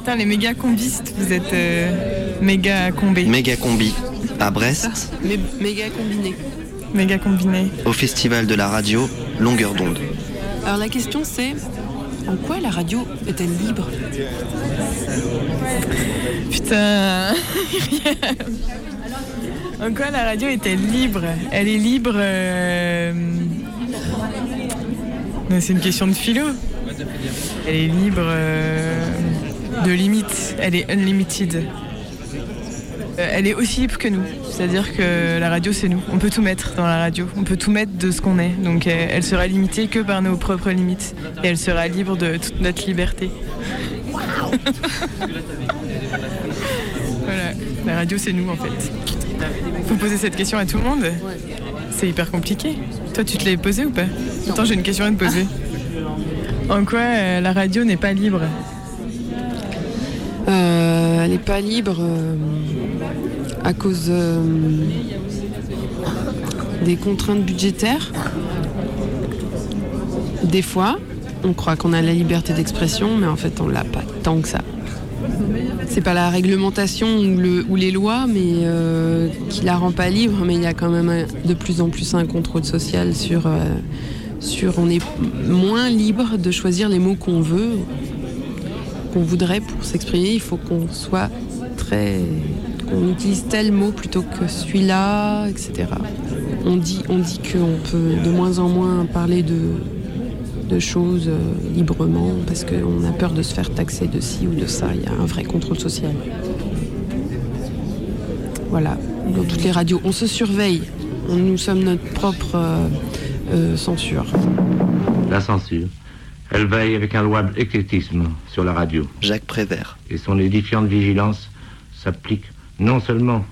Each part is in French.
Putain, les méga combistes, vous êtes euh, méga combés. Méga combi à Brest, méga combiné. Méga combinés. au festival de la radio Longueur d'onde. Alors la question c'est en quoi la radio est-elle libre? Putain. en quoi la radio est-elle libre? Elle est libre. euh, mais C'est une question de philo. Elle est libre euh, de limites. Elle est unlimited. Euh, Elle est aussi libre que nous. C'est-à-dire que la radio, c'est nous. On peut tout mettre dans la radio. On peut tout mettre de ce qu'on est. Donc euh, elle sera limitée que par nos propres limites. Et elle sera libre de toute notre liberté. Voilà, la radio c'est nous en fait. Faut poser cette question à tout le monde C'est hyper compliqué. Toi tu te l'es posé ou pas? Attends, j'ai une question à te poser. En quoi euh, la radio n'est pas libre? Euh, Elle n'est pas libre euh, à cause euh, des contraintes budgétaires. Des fois, on croit qu'on a la liberté d'expression, mais en fait, on l'a pas tant que ça. C'est pas la réglementation ou, le- ou les lois, mais qui la rend pas libre, mais il y a quand même de plus en plus un contrôle social sur. On est moins libre de choisir les mots qu'on veut, qu'on voudrait pour s'exprimer. Il faut qu'on soit très. qu'on utilise tel mot plutôt que celui-là, etc. On dit, on dit qu'on peut de moins en moins parler de, de choses euh, librement parce qu'on a peur de se faire taxer de ci ou de ça. Il y a un vrai contrôle social. Voilà, dans toutes les radios. On se surveille. Nous sommes notre propre euh, euh, censure. La censure. Elle veille avec un louable éclectisme sur la radio. Jacques Prévert. Et son édifiante vigilance s'applique non seulement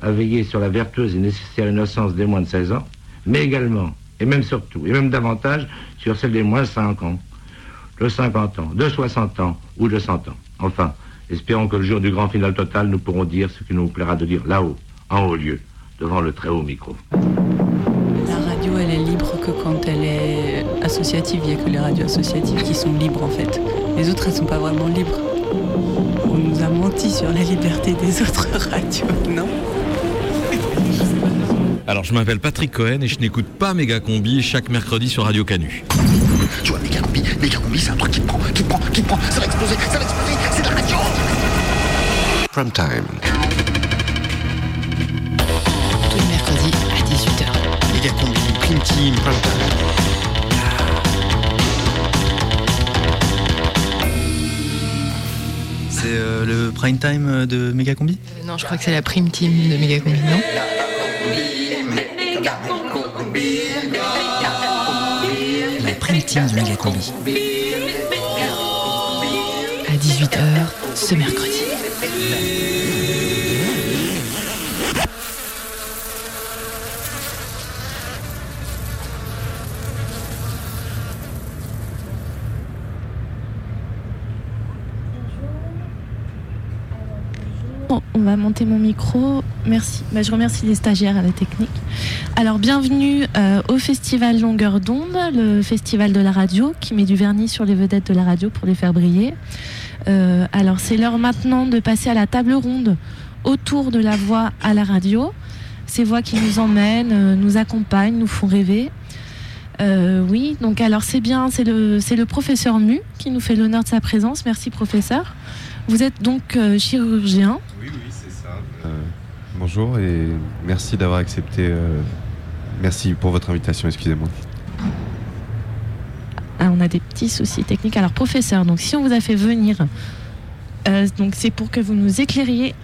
à veiller sur la vertueuse et nécessaire innocence des moins de 16 ans, mais également, et même surtout, et même davantage, sur celle des moins de 5 ans, de 50 ans, de 60 ans ou de 100 ans. Enfin, espérons que le jour du grand final total, nous pourrons dire ce qu'il nous plaira de dire là-haut, en haut lieu, devant le très haut micro. La radio, elle est libre que quand elle est associative. Il n'y a que les radios associatives qui sont libres en fait. Les autres, elles sont pas vraiment libres. On nous a menti sur la liberté des autres radios, non? Alors, je m'appelle Patrick Cohen et je n'écoute pas Méga Combi chaque mercredi sur Radio Canu. Tu vois, méga combi, méga combi, c'est un truc qui prend, qui prend, qui prend, ça va exploser, ça va exploser, c'est de la radio Prime time. Tous les mercredis à 18h. Méga combi, prime team, prime time. C'est euh, le prime time de Megacombi? Non, je crois que c'est la prime team de Megacombi, non? La prime team de Megacombi. À 18h ce mercredi. On va monter mon micro. Merci. Bah, je remercie les stagiaires à la technique. Alors, bienvenue euh, au Festival Longueur d'onde, le festival de la radio qui met du vernis sur les vedettes de la radio pour les faire briller. Euh, alors, c'est l'heure maintenant de passer à la table ronde autour de la voix à la radio. Ces voix qui nous emmènent, euh, nous accompagnent, nous font rêver. Oui, donc alors c'est bien, c'est le, professeur Mu qui nous fait l'honneur de sa présence. Merci professeur. Vous êtes donc chirurgien. Oui, oui, c'est ça. Euh, bonjour et merci d'avoir accepté. euh, merci pour votre invitation, excusez-moi. Ah, on a des petits soucis techniques. Alors professeur, donc si on vous a fait venir, euh, c'est pour que vous nous éclairiez.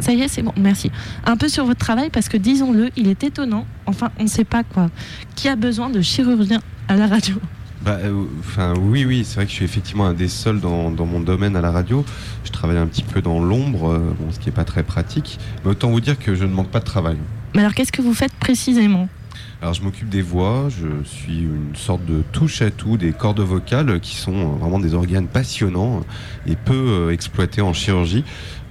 Ça y est, c'est bon, merci. Un peu sur votre travail parce que disons-le, il est étonnant. Enfin, on ne sait pas quoi. Qui a besoin de chirurgien à la radio Bah, euh, enfin, oui, oui, c'est vrai que je suis effectivement un des seuls dans, dans mon domaine à la radio. Je travaille un petit peu dans l'ombre, euh, bon, ce qui n'est pas très pratique. Mais autant vous dire que je ne manque pas de travail. Mais alors qu'est-ce que vous faites précisément? Alors, je m'occupe des voix, je suis une sorte de touche à tout des cordes vocales qui sont vraiment des organes passionnants et peu euh, exploités en chirurgie.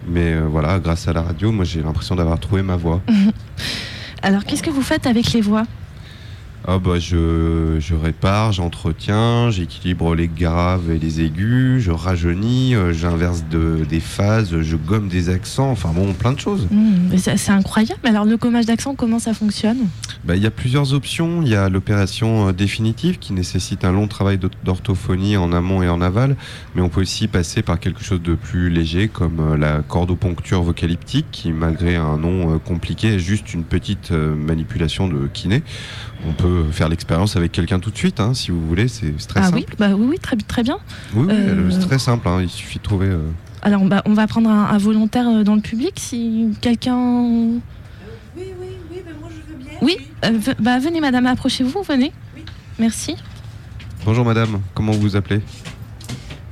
Mais euh, voilà, grâce à la radio, moi j'ai l'impression d'avoir trouvé ma voix. Alors qu'est-ce que vous faites avec les voix? Ah bah je, je répare, j'entretiens, j'équilibre les graves et les aigus, je rajeunis, euh, j'inverse de- des phases, je gomme des accents, enfin bon, plein de choses. Mais c'est incroyable. Alors le gommage d'accent, comment ça fonctionne? Bah, Il y a plusieurs options. Il y a l'opération euh, définitive qui nécessite un long travail d'or- d'orthophonie en amont et en aval, mais on peut aussi passer par quelque chose de plus léger comme euh, la cordoponcture vocalyptique qui, malgré un nom compliqué, est juste une petite manipulation de kiné. On peut faire l'expérience avec quelqu'un tout de suite, hein, si vous voulez. C'est très Ah simple. oui, bah oui, oui, très, très bien. Oui, oui, Euh, c'est très simple. hein. Il suffit de trouver. euh, Alors bah, on va prendre un, un volontaire euh, dans le public si quelqu'un. Oui, oui, oui, moi je veux bien. Oui, euh, bah venez madame, approchez-vous, venez. Merci. Bonjour madame, comment vous vous appelez?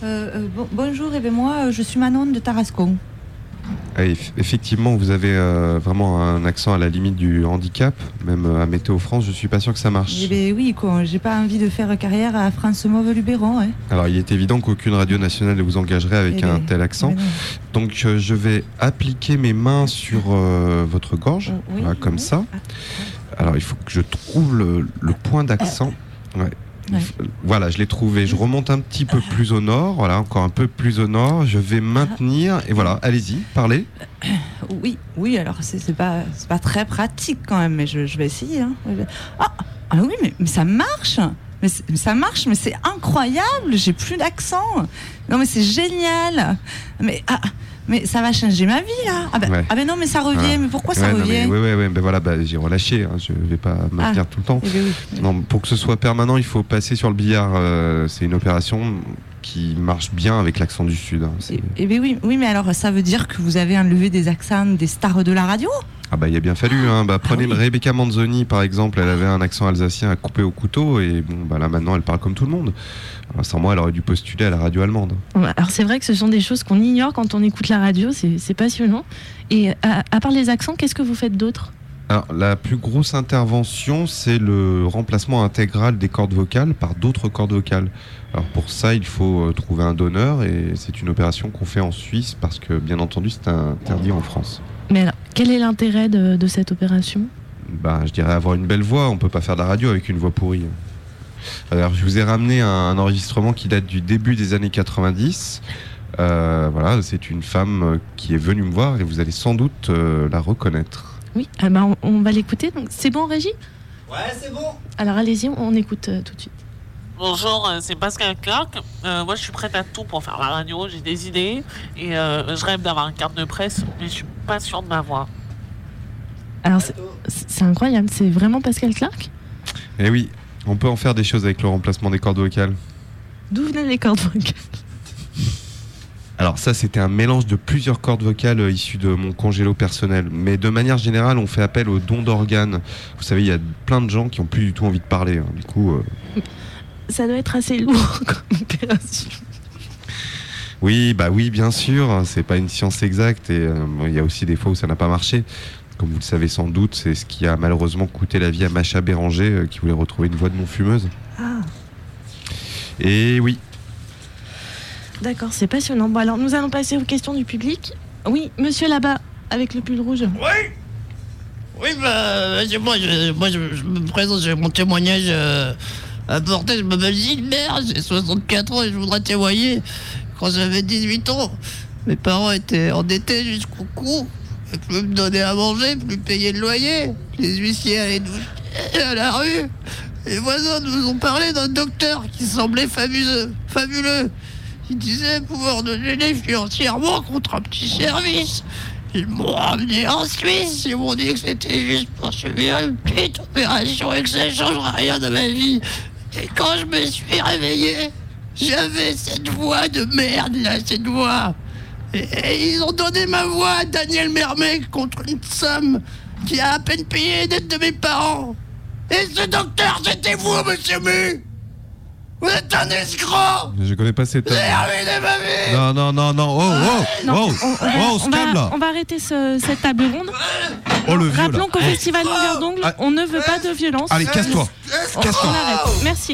Euh, euh, bon- bonjour, et ben moi euh, je suis Manon de Tarascon. Ah, eff- Effectivement, vous avez euh, vraiment un accent à la limite du handicap, même euh, à Météo France, je suis pas sûr que ça marche. Eh ben oui, quoi, j'ai pas envie de faire carrière à France Mauve Luberon. Hein. Alors, il est évident qu'aucune radio nationale ne vous engagerait avec Eh un ben, tel accent. eh ben Donc, euh, je vais appliquer mes mains sur euh, votre gorge, oui, voilà, comme oui. ça. Alors, il faut que je trouve le, le point d'accent. Ouais. Ouais. Voilà, je l'ai trouvé. Je remonte un petit peu plus au nord, voilà, encore un peu plus au nord. Je vais maintenir, et voilà, allez-y, parlez. Oui, oui, alors c'est pas, c'est pas très pratique quand même, mais je, je vais essayer. hein. Ah, ah oui, mais, mais ça marche mais ça marche, mais c'est incroyable, j'ai plus d'accent. Non, mais c'est génial. Mais, ah, mais ça va changer ma vie là. Ah ben, Ouais. ah ben non, mais ça revient, Voilà. mais pourquoi ça non, revient ouais, ouais, ben voilà, bah, j'ai relâché. hein, je vais pas maintenir Ah, tout le temps. eh ben oui. Non, pour que ce soit permanent, il faut passer sur le billard. euh, c'est une opération qui marche bien avec l'accent du sud. hein, c'est- Eh ben oui, oui, mais alors ça veut dire que vous avez enlevé des accents des stars de la radio? Ah bah il a bien fallu. Hein. Bah, prenez Rebecca Manzoni par exemple, elle avait un accent alsacien à couper au couteau et bon bah là maintenant elle parle comme tout le monde. Alors, sans moi elle aurait dû postuler à la radio allemande. Alors c'est vrai que ce sont des choses qu'on ignore quand on écoute la radio, c'est c'est passionnant. Et à, à part les accents, qu'est-ce que vous faites d'autre? Alors la plus grosse intervention c'est le remplacement intégral des cordes vocales par d'autres cordes vocales. Alors pour ça il faut euh, trouver un donneur et c'est une opération qu'on fait en Suisse parce que bien entendu c'est interdit en France. Mais alors, quel est l'intérêt de, de cette opération? Bah, je dirais avoir une belle voix. On peut pas faire de la radio avec une voix pourrie. Alors, je vous ai ramené un, un enregistrement qui date du début des années 90. Euh, voilà, c'est une femme euh, qui est venue me voir et vous allez sans doute euh, la reconnaître. Oui, ah bah, on, on va l'écouter. Donc c'est bon, Régie Ouais, c'est bon. Alors allez-y, on écoute euh, tout de suite. Bonjour, euh, c'est Pascal Clark. Euh, moi, je suis prête à tout pour faire la radio. J'ai des idées et euh, je rêve d'avoir une carte de presse, mais je suis pas sûre de ma voix. Alors c'est- incroyable, c'est vraiment Pascal Clark? Eh oui, on peut en faire des choses avec le remplacement des cordes vocales. D'où venaient les cordes vocales? Alors ça, c'était un mélange de plusieurs cordes vocales euh, issues de mon congélo personnel. Mais de manière générale, on fait appel aux dons d'organes. Vous savez, il y a plein de gens qui ont plus du tout envie de parler. hein. Du coup, euh, Ça doit être assez lourd comme opération. Oui, bah oui, bien sûr, c'est pas une science exacte et euh, bon, il y a aussi des fois où ça n'a pas marché. Comme vous le savez sans doute, c'est ce qui a malheureusement coûté la vie à Macha Béranger euh, qui voulait retrouver une voix de non-fumeuse. Ah, Et oui, d'accord, c'est passionnant. Bon alors nous allons passer aux questions du public. Oui, monsieur là-bas, avec le pull rouge. Oui Oui, bah, moi, je, moi je, me présente, j'ai mon témoignage euh, à porter. Je m'appelle Gilbert, j'ai 64 ans et je voudrais témoigner. Quand j'avais 18 ans, mes parents étaient endettés jusqu'au cou. Plus me donner à manger, plus payer le loyer. Les huissiers allaient nous à la rue. Les voisins nous ont parlé d'un docteur qui semblait fabuleux. Il disait pouvoir aider financièrement contre un petit service. Ils m'ont ramené en Suisse. Ils m'ont dit que c'était juste pour subir une petite opération et que ça ne changerait rien de ma vie. Et quand je me suis réveillé, j'avais cette voix de merde là, cette voix. Et, ils ont donné ma voix à Daniel Mermec contre une somme qui a à peine payé les dettes de mes parents. Et ce docteur, c'était vous, monsieur Mu Vous êtes un escroc je connais pas ma vie Non, non, non, non, oh, oh, Non, oh, on, on va, oh, on se va- calme là. on va arrêter ce- cette table ronde. Oh, le vieux, Rappelons qu'au Oh. festival Longueur d'Ongle, Ah. on ne veut pas de violence. Allez, casse-toi. On, Casse-toi. on arrête. Merci.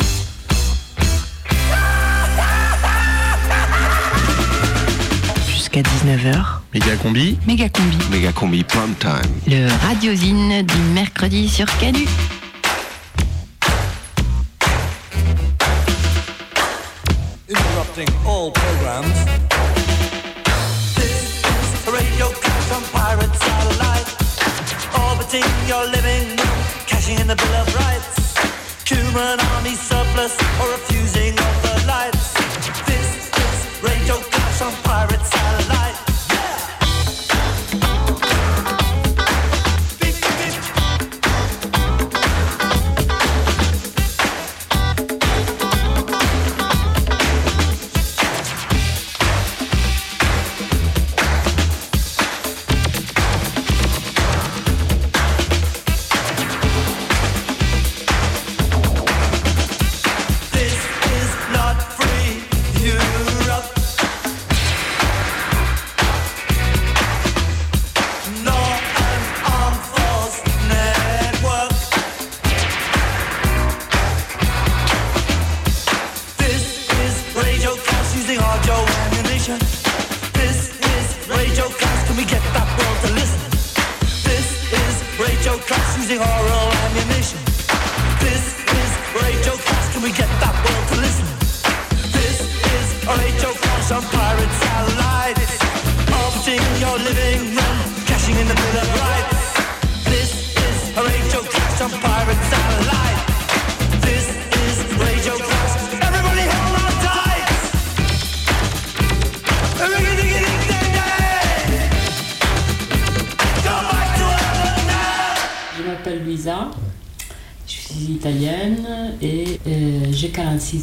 Jusqu'à 19h, Méga combi. méga combi. Méga combi prime time. Le radiosine du mercredi sur Canu. Orbiting your living cashing in the Bill of Rights. Human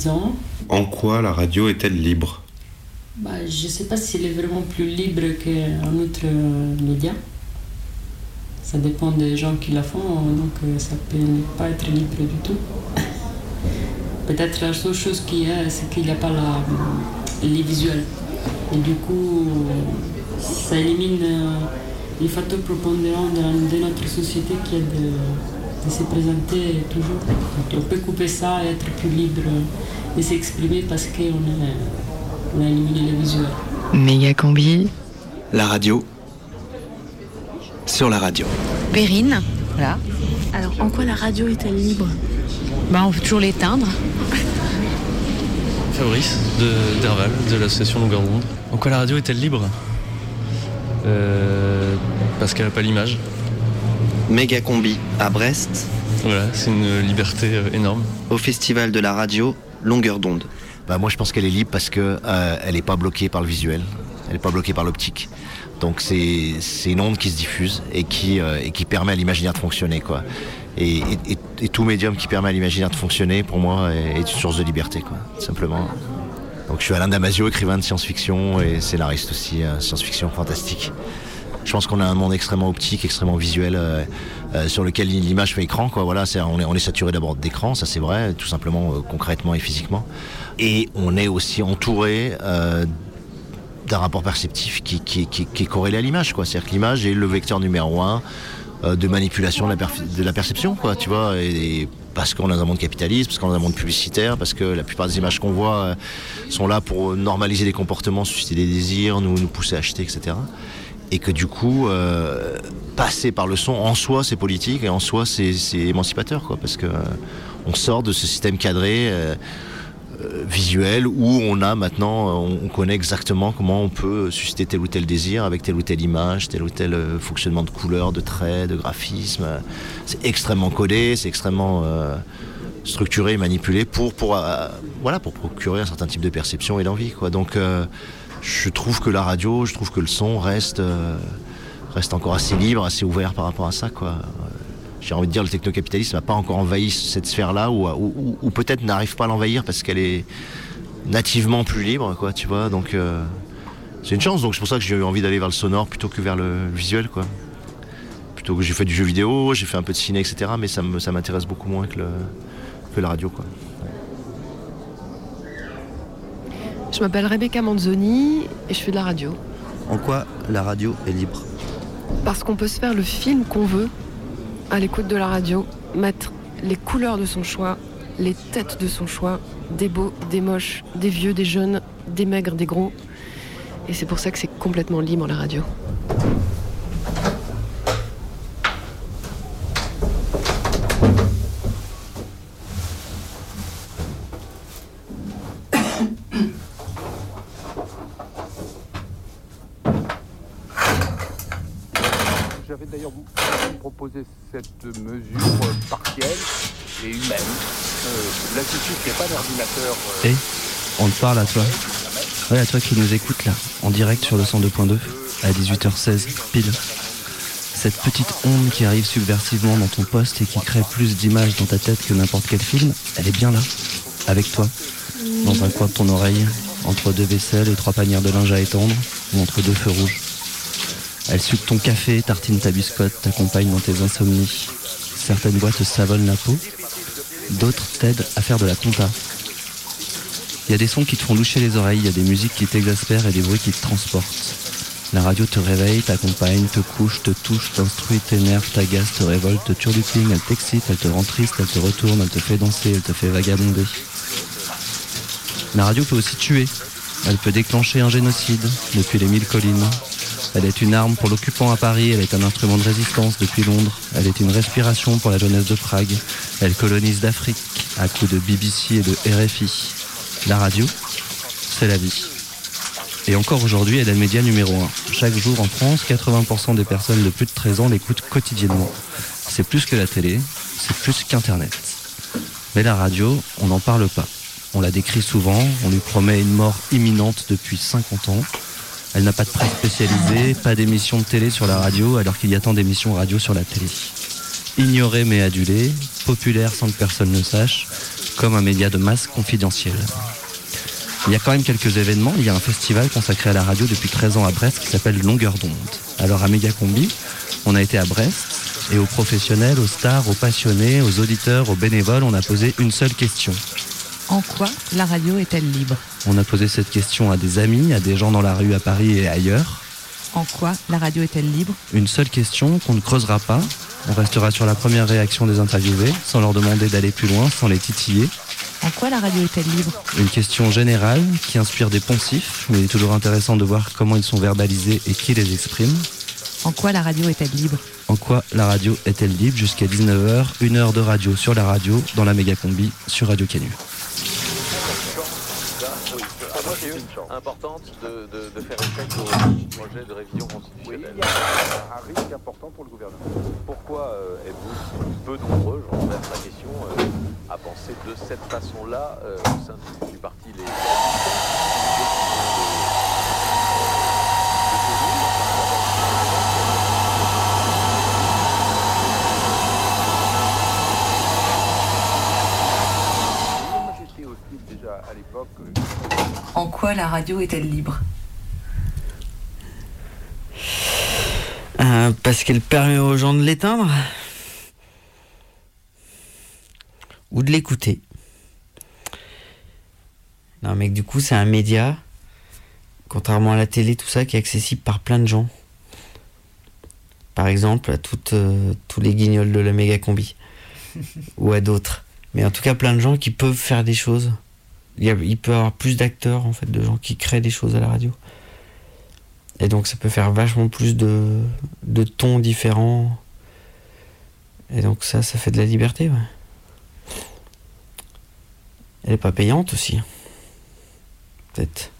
ans. En quoi la radio est-elle libre? Bah, Je ne sais pas si elle est vraiment plus libre qu'un autre euh, média. Ça dépend des gens qui la font, hein, donc euh, ça peut pas être libre du tout. Peut-être la seule chose qui est, c'est qu'il n'y a pas la, euh, les visuels. Et du coup, ça élimine les facteurs propondérants de, de notre société qui est de de se présenter toujours. Donc, on peut couper ça et être plus libre de s'exprimer parce qu'on a, on a éliminé les visuels. Méga combi. La radio. Sur la radio. Perrine, voilà. Alors, en quoi la radio est-elle libre? Bah, on peut toujours l'éteindre. Fabrice de d'Herval, de l'association Longueur d'onde. En quoi la radio est-elle libre? Euh, Parce qu'elle n'a pas l'image. Méga combi à Brest. Voilà, c'est une liberté euh, énorme. Au festival de la radio, longueur d'onde. Bah, moi, je pense qu'elle est libre parce que euh, elle n'est pas bloquée par le visuel, elle n'est pas bloquée par l'optique. Donc c'est c'est une onde qui se diffuse et qui euh, et qui permet à l'imaginaire de fonctionner quoi. Et, et- et- et tout médium qui permet à l'imaginaire de fonctionner, pour moi, est, est une source de liberté quoi, simplement. Donc je suis Alain Damasio, écrivain de science-fiction et scénariste aussi, euh, science-fiction fantastique. Je pense qu'on a un monde extrêmement optique, extrêmement visuel, euh, euh, sur lequel l'image fait écran. Quoi. Voilà, on, est, saturé d'abord d'écran, ça c'est vrai, tout simplement, euh, concrètement et physiquement. Et on est aussi entouré d'un rapport perceptif qui, est corrélé à l'image. C'est-à-dire que l'image est le vecteur numéro un de manipulation de la, perception, quoi, tu vois. Et, parce qu'on est dans un monde capitaliste, parce qu'on est dans un monde publicitaire, parce que la plupart des images qu'on voit sont là pour normaliser des comportements, susciter des désirs, nous pousser à acheter, etc. Et que du coup, euh, passer par le son, en soi, c'est politique et en soi, c'est émancipateur, quoi, parce que euh, on sort de ce système cadré. euh, euh, visuel où on a maintenant, euh, on, on connaît exactement comment on peut susciter tel ou tel désir avec telle ou telle image, tel ou tel euh, fonctionnement de couleur, de traits, de graphisme. C'est extrêmement codé, c'est extrêmement structuré, manipulé pour, pour, voilà, pour procurer un certain type de perception et d'envie. Quoi. Donc je trouve que la radio, je trouve que le son reste, euh, reste encore assez libre, assez ouvert par rapport à ça. Quoi. J'ai envie de dire le technocapitalisme n'a pas encore envahi cette sphère-là ou, peut-être n'arrive pas à l'envahir parce qu'elle est nativement plus libre, tu vois. Donc euh, c'est une chance. Donc c'est pour ça que j'ai eu envie d'aller vers le sonore plutôt que vers le visuel. Plutôt que j'ai fait du jeu vidéo, j'ai fait un peu de ciné, etc. Mais ça m'intéresse beaucoup moins que, la radio. Je m'appelle Rebecca Manzoni et je fais de la radio. En quoi la radio est libre Parce qu'on peut se faire le film qu'on veut à l'écoute de la radio, mettre les couleurs de son choix, les têtes de son choix, des beaux, des moches, des vieux, des jeunes, des maigres, des gros. Et c'est pour ça que c'est complètement libre la radio. d'ailleurs vous proposer cette mesure euh, partielle et humaine. D'ordinateur. euh, Et on te parle à toi. Ouais, à toi qui nous écoutes là, en direct sur le 102.2, à 18h16, pile. Cette petite onde qui arrive subversivement dans ton poste et qui crée plus d'images dans ta tête que n'importe quel film, elle est bien là, avec toi, dans un coin de ton oreille, entre deux vaisselles et trois panières de linge à étendre, ou entre deux feux rouges. Elle suce ton café, tartine ta biscotte, t'accompagne dans tes insomnies. Certaines voix te savonnent la peau, d'autres t'aident à faire de la compta. Il y a des sons qui te font loucher les oreilles, il y a des musiques qui t'exaspèrent et des bruits qui te transportent. La radio te réveille, t'accompagne, te couche, te touche, t'instruit, t'énerve, t'agace, te révolte, te turlupine, elle t'excite, elle te rend triste, elle te retourne, elle te fait danser, elle te fait vagabonder. La radio peut aussi tuer. Elle peut déclencher un génocide depuis les mille collines. Elle est une arme pour l'occupant à Paris, elle est un instrument de résistance depuis Londres, elle est une respiration pour la jeunesse de Prague, elle colonise d'Afrique à coups de BBC et de RFI. La radio, c'est la vie. Et encore aujourd'hui, elle est le média numéro un. Chaque jour en France, 80% des personnes de plus de 13 ans l'écoutent quotidiennement. C'est plus que la télé, c'est plus qu'Internet. Mais la radio, on n'en parle pas. On la décrit souvent, on lui promet une mort imminente depuis 50 ans. Elle n'a pas de presse spécialisée, pas d'émissions de télé sur la radio, alors qu'il y a tant d'émissions radio sur la télé. Ignorée mais adulée, populaire sans que personne ne sache, comme un média de masse confidentiel. Il y a quand même quelques événements. Il y a un festival consacré à la radio depuis 13 ans à Brest qui s'appelle Longueur d'onde. Alors à Mégacombi, on a été à Brest et aux professionnels, aux stars, aux passionnés, aux auditeurs, aux bénévoles, on a posé une seule question. En quoi la radio est-elle libre On a posé cette question à des amis, à des gens dans la rue à Paris et ailleurs. En quoi la radio est-elle libre Une seule question qu'on ne creusera pas. On restera sur la première réaction des interviewés, sans leur demander d'aller plus loin, sans les titiller. En quoi la radio est-elle libre Une question générale qui inspire des poncifs, mais il est toujours intéressant de voir comment ils sont verbalisés et qui les exprime. En quoi la radio est-elle libre En quoi la radio est-elle libre jusqu'à 19h Une heure de radio sur la radio, dans la méga combi, sur Radio Canu. Importante de, de- de faire échec au projet de révision constitutionnelle. Oui, il y a un risque important pour le gouvernement. Pourquoi euh, êtes-vous peu nombreux, je relève la question, euh, à penser de cette façon-là euh, au sein du, du parti Les à l'époque. En quoi la radio est-elle libre? Euh, parce qu'elle permet aux gens de l'éteindre ou de l'écouter. Non, mais du coup, c'est un média, contrairement à la télé, tout ça, qui est accessible par plein de gens. Par exemple, à toutes, euh, tous les guignols de la méga combi. ou à d'autres. Mais en tout cas, plein de gens qui peuvent faire des choses. Il, peut y avoir plus d'acteurs, en fait, de gens qui créent des choses à la radio. Et donc ça peut faire vachement plus de, de tons différents. Et donc ça, ça fait de la liberté, ouais. Elle est pas payante aussi. Peut-être.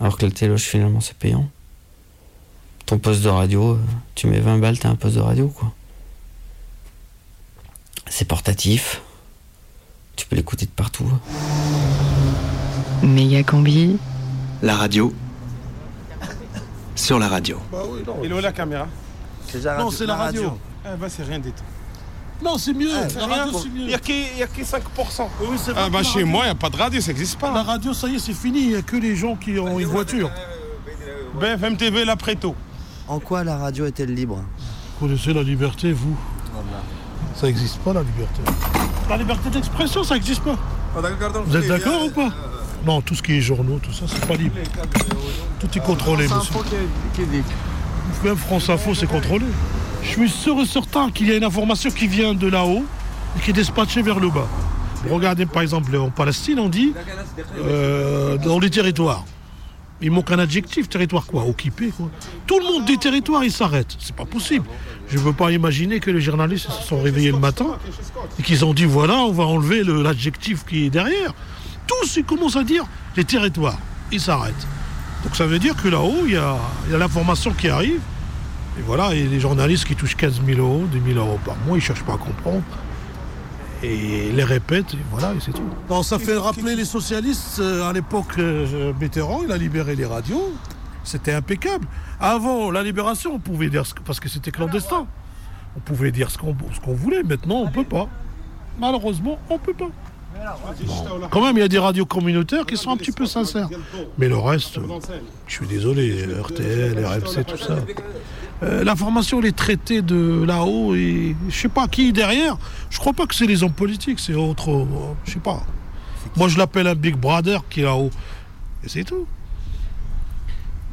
Alors que le téloche finalement c'est payant. Ton poste de radio, euh, tu mets 20 balles, t'as un poste de radio quoi. C'est portatif. Tu peux l'écouter de partout. Méga combi. La radio. Sur la radio. Et là, la caméra Non, c'est la radio. Ah bah c'est rien du tout. Non, c'est mieux. Ah, la radio, c'est mieux. Il n'y a que il y a que 5%. Oui, c'est vrai Ah bah chez radio- moi, il n'y a pas de radio, ça n'existe pas. La radio, ça y est, c'est fini. Il n'y a que les gens qui ont une voiture. BFM TV, la Préto. En quoi la radio est-elle libre? Vous connaissez la liberté, vous? Ça n'existe pas, la liberté. La liberté d'expression, ça n'existe pas. Vous êtes d'accord ou pas Non, tout ce qui est journaux, tout ça, c'est pas libre. Tout est contrôlé, monsieur. Même France Info, c'est contrôlé. Je suis sûr et certain qu'il y a une information qui vient de là-haut et qui est dispatchée vers le bas. Regardez par exemple en Palestine, on dit euh, dans les territoires. Il manque un adjectif, territoire quoi Occupé. Tout le monde dit territoire, il s'arrête. C'est pas possible. Je ne veux pas imaginer que les journalistes se sont réveillés le matin et qu'ils ont dit voilà, on va enlever le- l'adjectif qui est derrière. Tous ils commencent à dire les territoires. Ils s'arrêtent. Donc ça veut dire que là-haut, il y a, l'information qui arrive Et voilà, et les journalistes qui touchent 15 000 euros, 10 000 euros par mois, ils cherchent pas à comprendre. Et les répètent, et voilà, et c'est tout. Ça fait rappeler les socialistes, euh, à l'époque, euh, Mitterrand, il a libéré les radios. C'était impeccable. Avant la libération, on pouvait dire, ce que- parce que c'était clandestin, on pouvait dire ce qu'on voulait. Maintenant, on peut pas. Malheureusement, on peut pas. Bon, Quand même, il y a des radios communautaires qui sont un petit peu sincères. Mais le reste, je suis désolé, RTL, RMC, tout ça. Euh, L'information, elle est traitée de là-haut et je sais pas qui derrière. Je crois pas que c'est les hommes politiques, c'est autre. euh, je sais pas. Moi, je l'appelle un Big Brother qui est là-haut. Et c'est tout.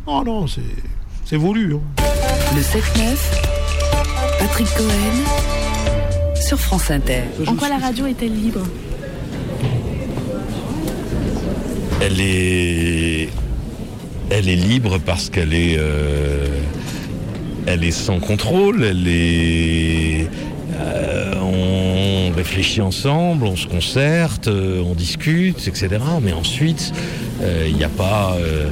Non, non, c'est c'est voulu. hein. Le 7-9, Patrick Cohen, sur France Inter. En quoi la radio est-elle libre? Elle est, elle est libre parce qu'elle est, euh, elle est sans contrôle. Elle est, euh, réfléchit ensemble, on se concerte, euh, on discute, etc. Mais ensuite, euh, il n'y a pas euh,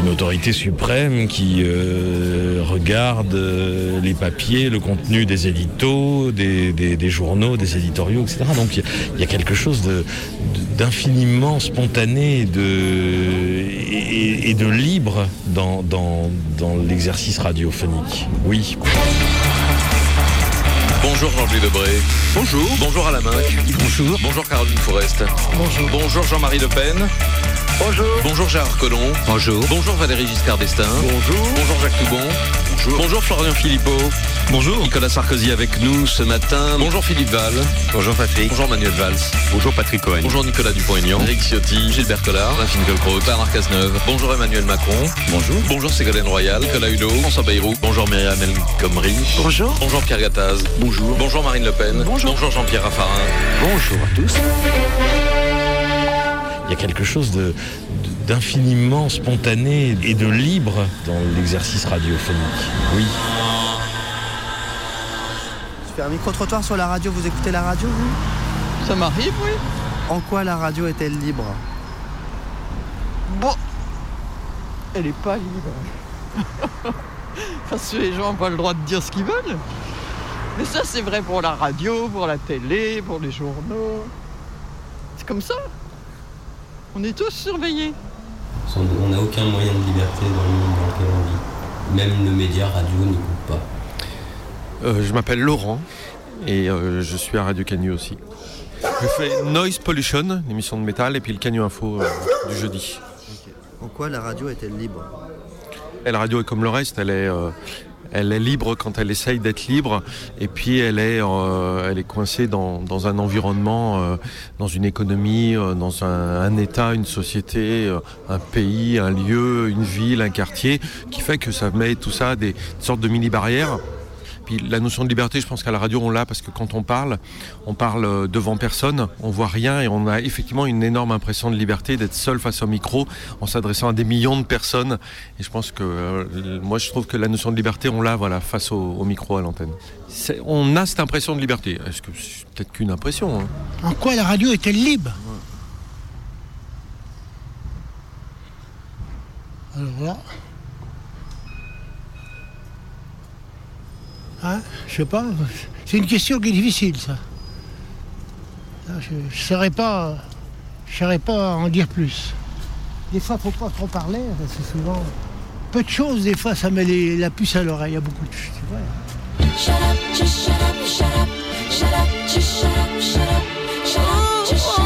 une autorité suprême qui regarde les papiers, le contenu des éditos, des, des- journaux, des éditoriaux, etc. Donc il y a- quelque chose d'infiniment spontané et de, et de libre dans, dans- dans l'exercice radiophonique. Oui. Bonjour Jean-Louis Debré. Bonjour. Bonjour Alain Minc. Bonjour. Bonjour Caroline Forest. Bonjour. Bonjour Jean-Marie Le Pen. Bonjour. Bonjour Gérard Collomb. Bonjour. Bonjour Valérie Giscard d'Estaing. Bonjour. Bonjour Jacques Toubon. Bonjour. Bonjour Florian Philippot. Bonjour. Nicolas Sarkozy avec nous ce matin. Bonjour Philippe Val. Bonjour Patrick. Bonjour Manuel Valls. Bonjour Patrick Cohen. Bonjour Nicolas Dupont-Aignan. Eric Ciotti. Gilbert Collard. Alain Finkielkraut. Bernard Cazeneuve. Bonjour Emmanuel Macron. Bonjour. Bonjour Ségolène Royal. Nicolas Hulot. François Bayrou. Bonjour Myriam El Khomri. Bonjour. Bonjour Pierre Gattaz. Bonjour. Bonjour Marine Le Pen. Bonjour. Bonjour Jean-Pierre Raffarin. Bonjour à tous. Il y a quelque chose de- d'infiniment spontané et de libre dans l'exercice radiophonique. Oui. Je fais un micro-trottoir sur la radio, vous écoutez la radio, vous? Ça m'arrive, oui. En quoi la radio est-elle libre? Bon, elle est pas libre. Parce que les gens n'ont pas le droit de dire ce qu'ils veulent. Mais ça, c'est vrai pour la radio, pour la télé, pour les journaux. C'est comme ça. On est tous surveillés. On n'a aucun moyen de liberté dans le monde dans lequel on vit. Même le média radio n'écoute pas. Euh, je m'appelle Laurent et euh, je suis à Radio Canu aussi. Je fais Noise Pollution, l'émission de métal, et puis le Canu Info euh, du jeudi. En quoi la radio est-elle libre? Et la radio est comme le reste, elle est, euh, elle est libre quand elle essaye d'être libre, et puis elle est, euh, coincée dans, un environnement, euh, dans une économie, euh, dans un, État, une société, un pays, un lieu, une ville, un quartier, qui fait que ça met tout ça des sortes de mini-barrières. Puis la notion de liberté, je pense qu'à la radio, on l'a parce que quand on parle, on parle devant personne, on voit rien et on a effectivement une énorme impression de liberté d'être seul face au micro en s'adressant à des millions de personnes. Et je pense que euh, moi, je trouve que la notion de liberté, on l'a voilà, face au, au micro, à l'antenne. C'est- On a cette impression de liberté. Est-ce que c'est peut-être qu'une impression hein? En quoi la radio est-elle libre? Alors là. Hein, je sais pas. C'est une question qui est difficile, ça. Je ne saurais pas, pas en dire plus. Des fois, faut pas trop parler, que souvent, peu de choses, des fois, ça met la puce à l'oreille. Il y a beaucoup de choses. c'est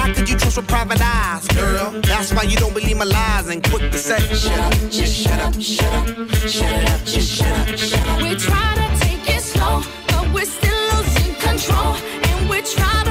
How could you trust with private eyes, girl? That's why you don't believe my lies and quick to say, shut up, just shut up, shut up, shut up, just shut up, shut up. We try to take it slow, but we're still losing control. And we try to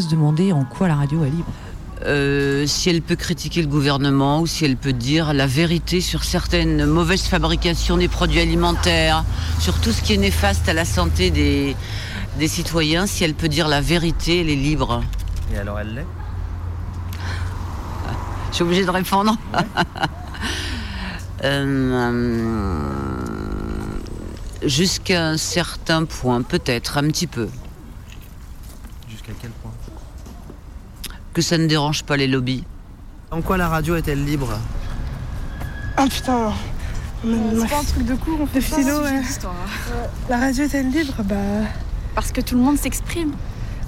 se demander en quoi la radio est libre. Euh, si elle peut critiquer le gouvernement ou si elle peut dire la vérité sur certaines mauvaises fabrications des produits alimentaires, sur tout ce qui est néfaste à la santé des, des citoyens, si elle peut dire la vérité, elle est libre. Et alors elle l'est Je suis obligée de répondre. Euh, Jusqu'à un certain point, peut-être, un petit peu. Jusqu'à quel point Que ça ne dérange pas les lobbies. En quoi la radio est-elle libre Ah putain C'est pas un truc de cours, on fait philo, ouais. La radio est-elle libre Bah. Parce que tout le monde s'exprime.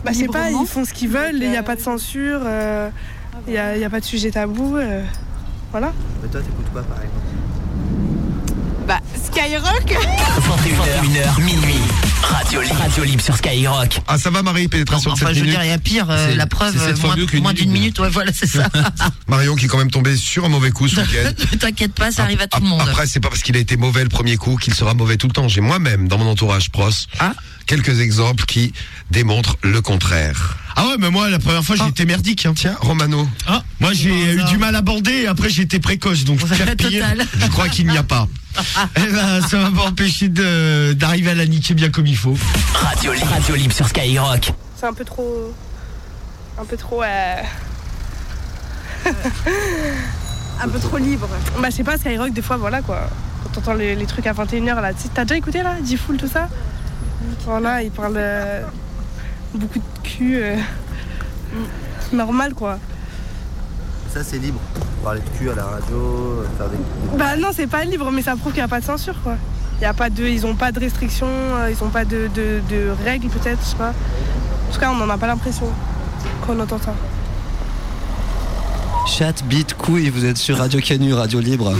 Bah, je sais pas, ils font ce qu'ils veulent, il n'y a pas de censure, euh, il n'y a, il y a pas de sujet tabou. euh, voilà. Mais toi, t'écoutes quoi par exemple? Bah, Skyrock 21h, minuit. Radio, Libre- radio libre sur Skyrock. Ah, ça va, Marie, pénétration de Enfin, 7 je veux dire, il y a pire, euh, la preuve, euh, moins, moins d'une minute, ouais, voilà, c'est ça. Marion qui est quand même tombé sur un mauvais coup ce week-end. T'inquiète pas, ça arrive à tout le monde. Après, c'est pas parce qu'il a été mauvais le premier coup qu'il sera mauvais tout le temps. J'ai moi-même, dans mon entourage proche, Ah. quelques exemples qui démontrent le contraire. Ah ouais, mais moi, la première fois, j'ai été merdique. hein. Tiens, Romano. Ah, moi, j'ai eu du mal à bander et après, j'ai été précoce. Donc, faire pire, je crois qu'il n'y a pas. Eh ben, ça m'a pas empêché de- d'arriver à la niquer bien comme il faut. Radio, Libre- radio libre sur Skyrock. C'est un peu trop. Un peu trop. euh, un peu trop libre. Bah, je sais pas, Skyrock, des fois, voilà quoi. Quand t'entends les, les trucs à 21h là, tu sais, t'as déjà écouté là D-Fool, tout ça? Voilà, ils parlent euh, beaucoup de cul. euh, normal quoi. Ça, c'est libre. Parler de cul à la radio, faire des. Bah non, c'est pas libre, mais ça prouve qu'il n'y a pas de censure, quoi. Il y a pas de, ils ont pas de restrictions, euh, ils ont pas de, de- de règles, peut-être, je sais pas. En tout cas, on n'en a pas l'impression quand on entend ça. Chat, bite, couille, vous êtes sur Radio Canu, Radio Libre.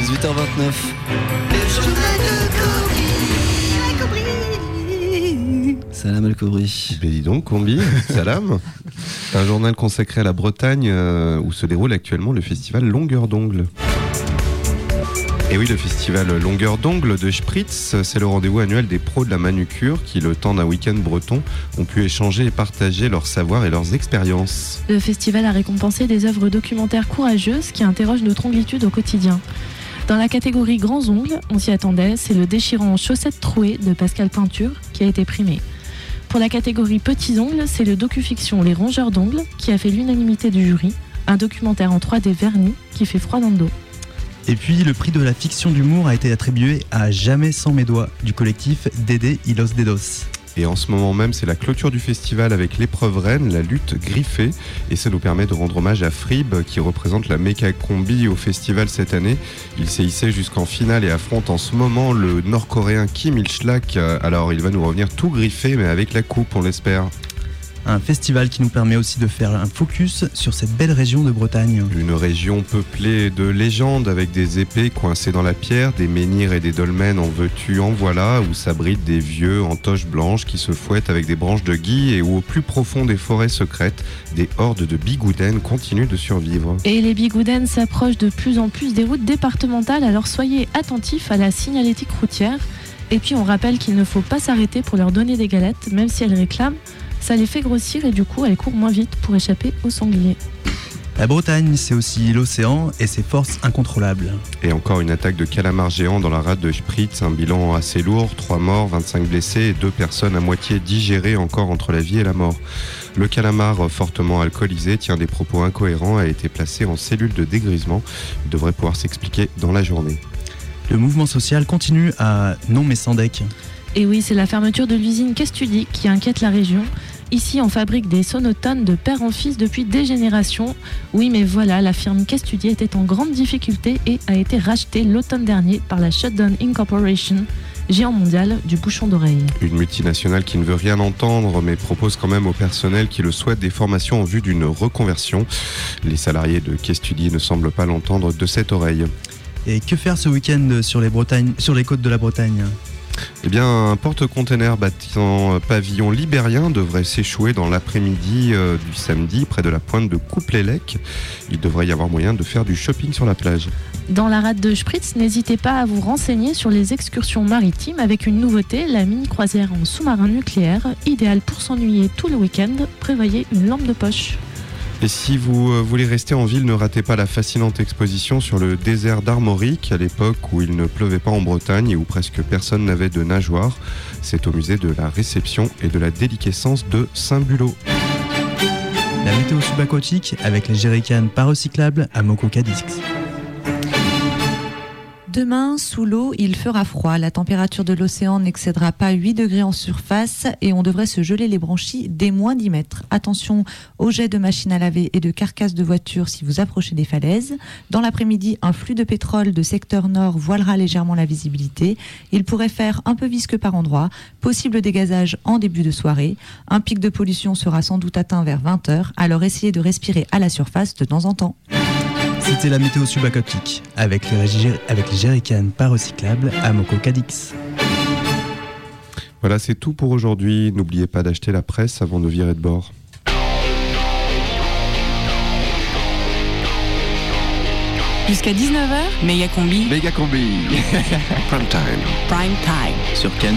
18h29. Salam al Kobri. Ben dis donc, Combi, salam. Un journal consacré à la Bretagne euh, où se déroule actuellement le festival Longueur d'ongle. Et oui, le festival Longueur d'ongle de Spritz, c'est le rendez-vous annuel des pros de la manucure qui, le temps d'un week-end breton, ont pu échanger et partager leurs savoirs et leurs expériences. Le festival a récompensé des œuvres documentaires courageuses qui interrogent notre onglitude au quotidien. Dans la catégorie grands ongles, on s'y attendait, c'est le déchirant Chaussettes trouées de Pascal Peinture qui a été primé. Pour la catégorie Petits ongles, c'est le docu-fiction Les rongeurs d'ongles qui a fait l'unanimité du jury. Un documentaire en 3D verni qui fait froid dans le dos. Et puis le prix de la fiction d'humour a été attribué à Jamais sans mes doigts du collectif Dédé Hilos Dedos. Et en ce moment même, c'est la clôture du festival avec l'épreuve reine, la lutte griffée. Et ça nous permet de rendre hommage à Frib, qui représente la méca combi au festival cette année. Il s'est hissé jusqu'en finale et affronte en ce moment le nord-coréen Kim Il-schlak. Alors il va nous revenir tout griffé, mais avec la coupe, on l'espère. Un festival qui nous permet aussi de faire un focus sur cette belle région de Bretagne. Une région peuplée de légendes avec des épées coincées dans la pierre, des menhirs et des dolmens en veux-tu en voilà, où s'abritent des vieux en toche blanche qui se fouettent avec des branches de gui et où au plus profond des forêts secrètes, des hordes de bigoudens continuent de survivre. Et les bigoudens s'approchent de plus en plus des routes départementales, alors soyez attentifs à la signalétique routière. Et puis on rappelle qu'il ne faut pas s'arrêter pour leur donner des galettes, même si elles réclament. Ça les fait grossir et du coup elles courent moins vite pour échapper aux sangliers. La Bretagne, c'est aussi l'océan et ses forces incontrôlables. Et encore une attaque de calamars géants dans la rade de Spritz, un bilan assez lourd, 3 morts, 25 blessés et deux personnes à moitié digérées encore entre la vie et la mort. Le calamar fortement alcoolisé tient des propos incohérents et a été placé en cellule de dégrisement. Il devrait pouvoir s'expliquer dans la journée. Le mouvement social continue à non mais sans deck. Et oui, c'est la fermeture de l'usine Castudi qui inquiète la région. Ici, on fabrique des sonotones de père en fils depuis des générations. Oui, mais voilà, la firme Castudi était en grande difficulté et a été rachetée l'automne dernier par la Shutdown Incorporation, géant mondial du bouchon d'oreille. Une multinationale qui ne veut rien entendre mais propose quand même au personnel qui le souhaite des formations en vue d'une reconversion. Les salariés de Castudi ne semblent pas l'entendre de cette oreille. Et que faire ce week-end sur les, Bretagnes, sur les côtes de la Bretagne? Eh bien, un porte-container bâtiment pavillon libérien devrait s'échouer dans l'après-midi euh, du samedi près de la pointe de Couplélec. Il devrait y avoir moyen de faire du shopping sur la plage. Dans la rade de Spritz, n'hésitez pas à vous renseigner sur les excursions maritimes avec une nouveauté, la mini-croisière en sous-marin nucléaire, idéale pour s'ennuyer tout le week-end. Prévoyez une lampe de poche. Et si vous euh, voulez rester en ville, ne ratez pas la fascinante exposition sur le désert d'Armorique, à l'époque où il ne pleuvait pas en Bretagne et où presque personne n'avait de nageoire. C'est au musée de la réception et de la déliquescence de Saint-Bulot. La météo subaquatique avec les jerrycans pas recyclables à Moko Cadix. Demain, sous l'eau, il fera froid. La température de l'océan n'excédera pas 8 degrés en surface et on devrait se geler les branchies dès moins 10 mètres. Attention aux jets de machines à laver et de carcasses de voitures si vous approchez des falaises. Dans l'après-midi, un flux de pétrole de secteur nord voilera légèrement la visibilité. Il pourrait faire un peu visqueux par endroits. Possible dégazage en début de soirée. Un pic de pollution sera sans doute atteint vers 20h. Alors essayez de respirer à la surface de temps en temps. C'était la météo subaquatique avec les, avec les jerrycans pas recyclables à Moko Cadix. Voilà, c'est tout pour aujourd'hui. N'oubliez pas d'acheter la presse avant de virer de bord. Jusqu'à 19h, méga combi. Méga combi. Prime time. Prime time. Sur Ken.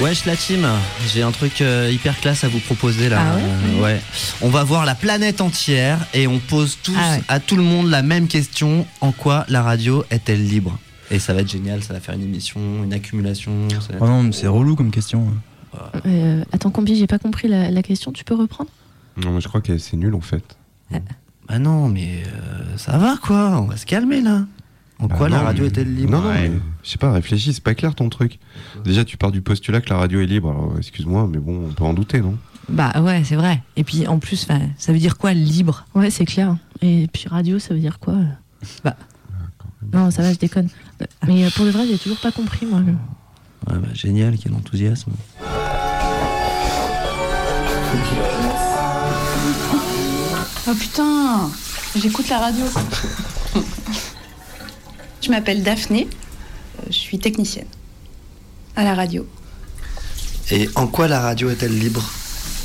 Wesh la team, j'ai un truc euh, hyper classe à vous proposer là. Ah ouais Euh, ouais. On va voir la planète entière et on pose tous Ah ouais. à tout le monde la même question. En quoi la radio est-elle libre? Et ça va être génial, ça va faire une émission, une accumulation. ça va être- Oh non, mais c'est relou comme question. Euh, attends, Combi, j'ai pas compris la, la question. Tu peux reprendre? Non, mais je crois que c'est nul en fait. Bah non, mais euh, ça va quoi, on va se calmer là. En Bah quoi la non, radio mais- est-elle libre Non, non, mais je sais pas, réfléchis, c'est pas clair ton truc. Déjà, tu pars du postulat que la radio est libre. Alors, excuse-moi, mais bon, on peut en douter, non? Bah ouais, c'est vrai. Et puis en plus, ça veut dire quoi libre? Ouais, c'est clair. Et puis radio, ça veut dire quoi? Bah. Non, ça va, je déconne. Mais euh, pour le vrai, j'ai toujours pas compris, moi. le- Ouais, bah, génial, quel enthousiasme. Oh putain, j'écoute la radio. je m'appelle Daphné, euh, je suis technicienne à la radio. Et en quoi la radio est-elle libre?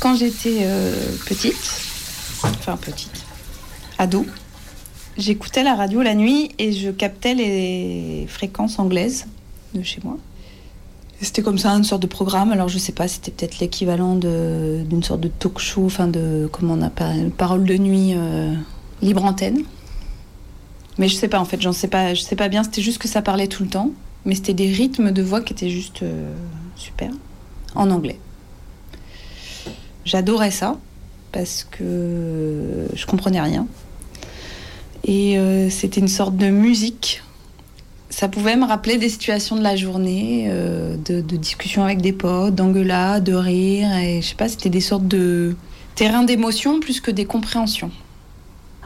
Quand j'étais euh, petite, enfin petite, ado, j'écoutais la radio la nuit et je captais les fréquences anglaises de chez moi. C'était comme ça une sorte de programme. Alors je sais pas, c'était peut-être l'équivalent d'une sorte de talk show, enfin de comment on appelle, parole de nuit euh, libre antenne. Mais je sais pas en fait, j'en sais pas, je sais pas bien. C'était juste que ça parlait tout le temps, mais c'était des rythmes de voix qui étaient juste euh, super en anglais. J'adorais ça parce que je comprenais rien. Et euh, c'était une sorte de musique. Ça pouvait me rappeler des situations de la journée, euh, de, discussions avec des potes, d'engueulades, de rires. Et je sais pas, c'était des sortes de terrains d'émotion plus que des compréhensions.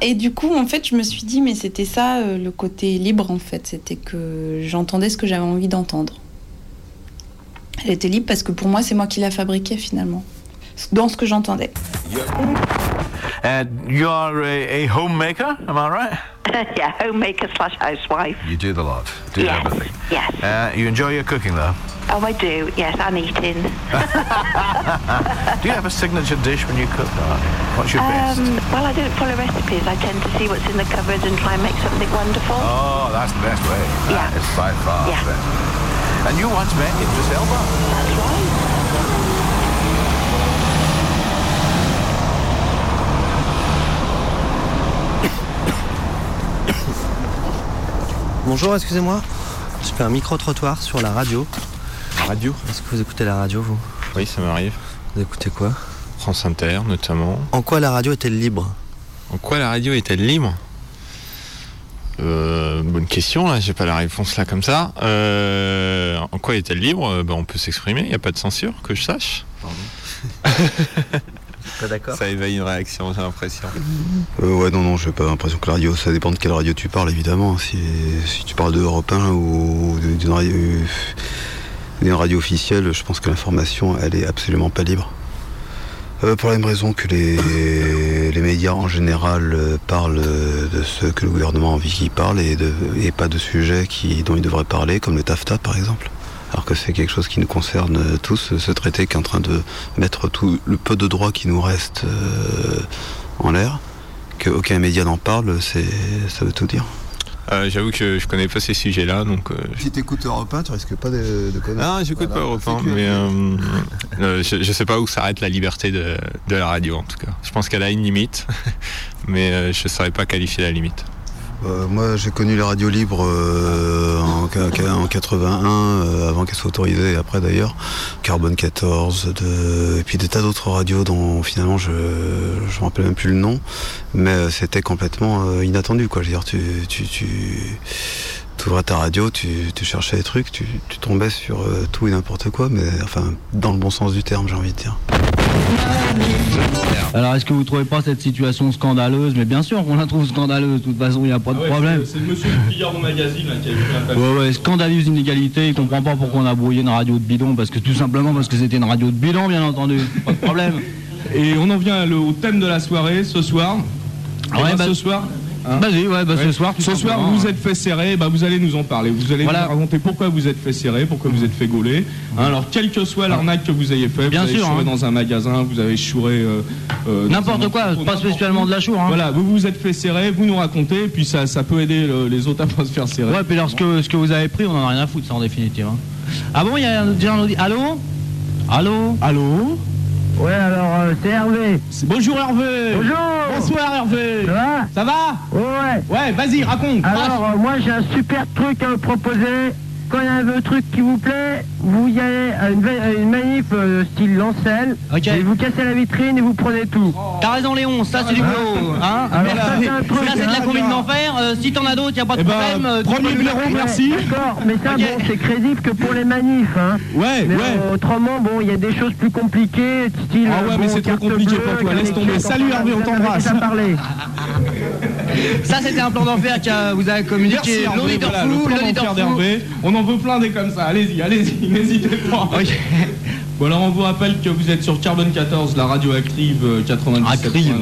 Et du coup, en fait, je me suis dit, mais c'était ça euh, le côté libre, en fait. C'était que j'entendais ce que j'avais envie d'entendre. Elle était libre parce que pour moi, c'est moi qui la fabriquais finalement. Dans ce que j'entendais. And you are a, a homemaker, am I right? yeah, homemaker slash housewife. You do the lot. Do Yes, everything. yes. Uh, you enjoy your cooking, though? Oh, I do. Yes, and eating. do you have a signature dish when you cook? Or what's your best? Um, well, I don't follow recipes. I tend to see what's in the cupboard and try and make something wonderful. Oh, that's the best way. That is by far Yeah. the best. And you once met Idris Elba. That's right. Bonjour, excusez-moi. Je fais un micro-trottoir sur la radio. Radio Est-ce que vous écoutez la radio, vous? Oui, ça m'arrive. Vous écoutez quoi? France Inter, notamment. En quoi la radio est-elle libre? En quoi la radio est-elle libre? Euh, Bonne question, là, j'ai pas la réponse là comme ça. Euh, en quoi est-elle libre? Ben, On peut s'exprimer, il n'y a pas de censure, que je sache. Pas d'accord Ça éveille une réaction, j'ai l'impression. Euh, ouais, non, non, j'ai pas l'impression que la radio, ça dépend de quelle radio tu parles, évidemment. Si, si tu parles de Europe 1 ou d'une radio, d'une radio officielle, je pense que l'information, elle est absolument pas libre. Euh, pour la même raison que les, les médias en général euh, parlent euh, de ce que le gouvernement a envie qu'ils parlent et, et pas de sujets qui, dont ils devraient parler, comme le TAFTA par exemple. Alors que c'est quelque chose qui nous concerne euh, tous, ce traité qui est en train de mettre tout le peu de droits qui nous reste euh, en l'air. Qu'aucun média n'en parle, ça veut tout dire. Euh, J'avoue que je connais pas ces sujets-là, donc. euh, Si t'écoutes Europe 1, tu risques pas de, de connaître. Ah, j'écoute pas Europe 1, mais euh, je, je sais pas où s'arrête la liberté de, de la radio en tout cas. Je pense qu'elle a une limite, mais je saurais pas qualifier la limite. Euh, moi, j'ai connu la radio libre euh, en, ca- ca- en 81, euh, avant qu'elle soit autorisée, et après d'ailleurs. Carbone 14, de, et puis des tas d'autres radios dont finalement je ne me rappelle même plus le nom, mais c'était complètement inattendu. Quoi. Je veux dire, tu, ouvrais ta radio, tu, cherchais des trucs, tu, tu tombais sur tout et n'importe quoi, mais enfin, dans le bon sens du terme, j'ai envie de dire. Alors, est-ce que vous trouvez pas cette situation scandaleuse? Mais bien sûr qu'on la trouve scandaleuse, de toute façon, il n'y a pas de problème. C'est le monsieur du Figaro Magazine là, qui a écrit un. Ouais, ouais, scandaleuse inégalité, il comprend pas pourquoi on a brouillé une radio de bidon, parce que tout simplement parce que c'était une radio de bidon, bien entendu. Pas de problème. Et on en vient le- au thème de la soirée ce soir. Ouais, Eh ben, bah- ce soir. Hein. Vas-y, ouais, bah, ce soir, Ce soir, vous vous êtes fait serrer, bah, vous allez nous en parler. Vous allez Voilà. nous raconter pourquoi vous êtes fait serrer, pourquoi vous êtes fait gauler. Hein, alors, quelle que soit l'arnaque que vous ayez fait, Bien vous avez sûr, chouré hein. dans un magasin, vous avez chouré. euh, euh, N'importe quoi, pas spécialement de la chour. Voilà, vous vous êtes fait serrer, vous nous racontez, puis ça, ça peut aider le- les autres à pas se faire serrer. Ouais, puis alors ce que, vous avez pris, on en a rien à foutre, ça en définitive. Ah bon, il y a déjà un Allô? Allô? Allô? Ouais, alors euh, c'est Hervé. Bonjour Hervé Bonjour Bonsoir Hervé Ça va? Ça va? Ouais. Ouais, vas-y, raconte Alors, euh, moi j'ai un super truc à vous proposer. Quand il y a un truc qui vous plaît, vous y allez à une, va- à une manif euh, style Lancel, et vous cassez la vitrine et vous prenez tout. T'as raison Léon, ça c'est du boulot. Hein Alors, ça, c'est un truc, Ça c'est de la combine d'enfer. Euh, si t'en as d'autres, y a pas de Eh ben, problème. euh, tu premier blaireau, merci. D'accord, mais ça, bon, c'est crédible que pour les manifs, hein. Ouais, mais ouais. euh, autrement, bon, il y a des choses plus compliquées, style. Ah ouais, euh, mais c'est trop compliqué bleue, pour toi, laisse tomber. Salut, Hervé, on t'embrasse. Ça c'était un plan d'enfer que vous avez communiqué. L'auditeur fou, l'auditeur fou. On en veut plein des comme ça, allez-y, allez-y, n'hésitez pas. Bon alors on vous rappelle que vous êtes sur Carbone 14, la radio active euh, 97. Active.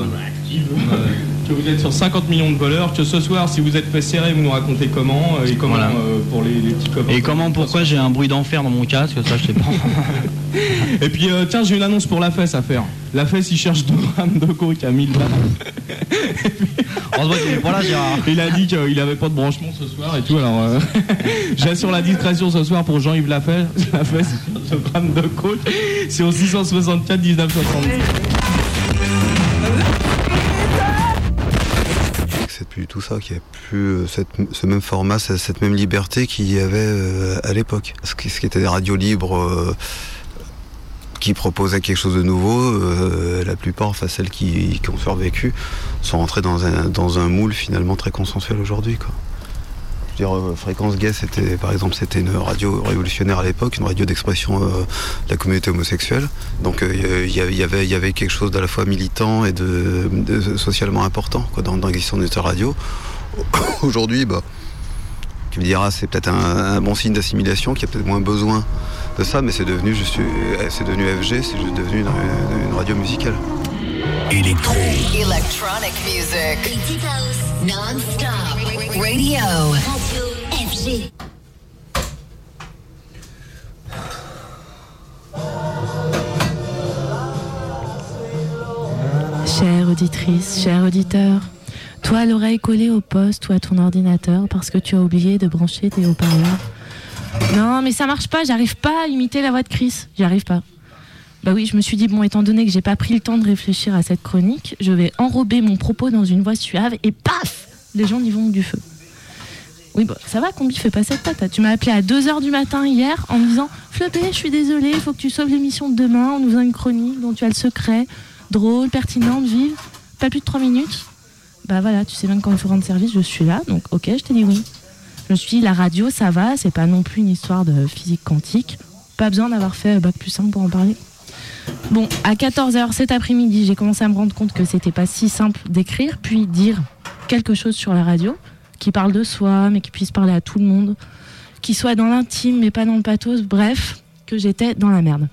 Que vous êtes sur 50 millions de voleurs, que ce soir si vous êtes fait serrer, vous nous racontez comment euh, et comment Voilà. euh, pour les, les petits copains. Et comment, pourquoi j'ai un bruit d'enfer dans mon casque, ça je sais pas. Et puis euh, tiens, j'ai une annonce pour la fesse à faire. La fesse, il cherche 2 grammes de coke à 1000 balles. Là, Gérard. Il a dit qu'il avait pas de branchement ce soir et tout, alors euh, j'assure la discrétion ce soir pour Jean-Yves Lafesse. La fesse, il cherche 2 grammes de coke. C'est au 664 1970. Tout ça, qu'il n'y a plus euh, ce même format, cette même liberté qu'il y avait euh, à l'époque. Ce qui, était des radios libres euh, qui proposaient quelque chose de nouveau, la plupart, enfin celles qui, qui ont survécu, sont rentrées dans un, dans un moule finalement très consensuel aujourd'hui. quoi. Je veux dire, euh, Fréquence Gay, c'était, par exemple, c'était une radio révolutionnaire à l'époque, une radio d'expression euh, de la communauté homosexuelle. Donc euh, il y, avait, il y avait quelque chose d'à la fois militant et de, de socialement important quoi, dans, dans l'existence de cette radio. Aujourd'hui, bah, tu me diras, c'est peut-être un, un bon signe d'assimilation, qu'il y a peut-être moins besoin de ça, mais c'est devenu, je suis, c'est devenu FG, c'est juste devenu une, une- une radio musicale. Electronic music. Non-stop. Radio. Chère auditrice, cher auditeur, toi l'oreille collée au poste ou à ton ordinateur parce que tu as oublié de brancher tes haut-parleurs. Non, mais ça marche pas, j'arrive pas à imiter la voix de Chris, j'y arrive pas. Bah oui, je me suis dit, bon, étant donné que j'ai pas pris le temps de réfléchir à cette chronique, je vais enrober mon propos dans une voix suave et paf Les gens y vont du feu. Oui, bah, ça va, Combi, fais pas cette patate. Tu m'as appelé à 2h du matin hier en me disant Flopé, je suis désolée, il faut que tu sauves l'émission de demain en nous faisant une chronique dont tu as le secret, drôle, pertinente, vive, pas plus de 3 minutes? Bah voilà, tu sais bien que quand il faut rendre service, je suis là, donc ok, je t'ai dit oui. Je me suis dit, la radio, ça va, c'est pas non plus une histoire de physique quantique. Pas besoin d'avoir fait Bac plus 5 pour en parler. Bon, à 14h cet après-midi, j'ai commencé à me rendre compte que c'était pas si simple d'écrire, puis dire quelque chose sur la radio, qui parle de soi, mais qui puisse parler à tout le monde, qui soit dans l'intime, mais pas dans le pathos, bref, que j'étais dans la merde.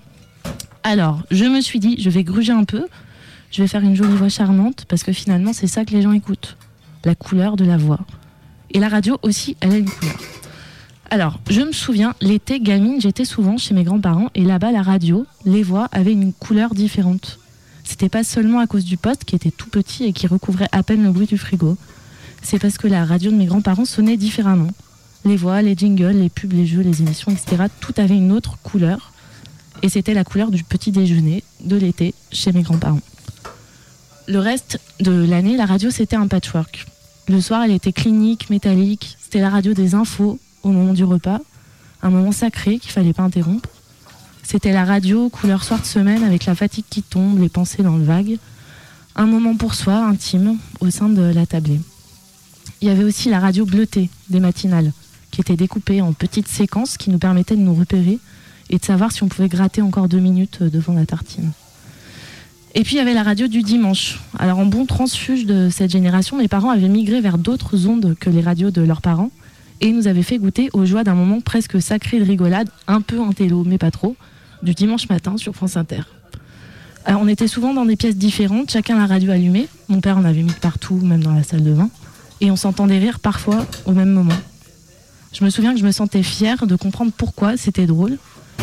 Alors, je me suis dit, je vais gruger un peu, je vais faire une jolie voix charmante, parce que finalement, c'est ça que les gens écoutent. La couleur de la voix. Et la radio aussi, elle a une couleur. Alors, je me souviens, l'été, gamine, j'étais souvent chez mes grands-parents, et là-bas, la radio, les voix avaient une couleur différente. C'était pas seulement à cause du poste qui était tout petit et qui recouvrait à peine le bruit du frigo. C'est parce que la radio de mes grands-parents sonnait différemment. Les voix, les jingles, les pubs, les jeux, les émissions, etc. Tout avait une autre couleur. Et c'était la couleur du petit déjeuner de l'été chez mes grands-parents. Le reste de l'année, la radio, c'était un patchwork. Le soir, elle était clinique, métallique. C'était la radio des infos au moment du repas. Un moment sacré qu'il fallait pas interrompre. C'était la radio couleur soir de semaine avec la fatigue qui tombe, les pensées dans le vague. Un moment pour soi, intime, au sein de la tablée. Il y avait aussi la radio bleutée des matinales, qui était découpée en petites séquences qui nous permettaient de nous repérer et de savoir si on pouvait gratter encore deux minutes euh, devant la tartine. Et puis il y avait la radio du dimanche. Alors en bon transfuge de cette génération, mes parents avaient migré vers d'autres ondes que les radios de leurs parents et nous avaient fait goûter aux joies d'un moment presque sacré de rigolade, un peu intello mais pas trop, du dimanche matin sur France Inter. Alors, on était souvent dans des pièces différentes, chacun la radio allumée. Mon père en avait mis partout, même dans la salle de bain. Et on s'entendait rire parfois au même moment. Je me souviens que je me sentais fière de comprendre pourquoi c'était drôle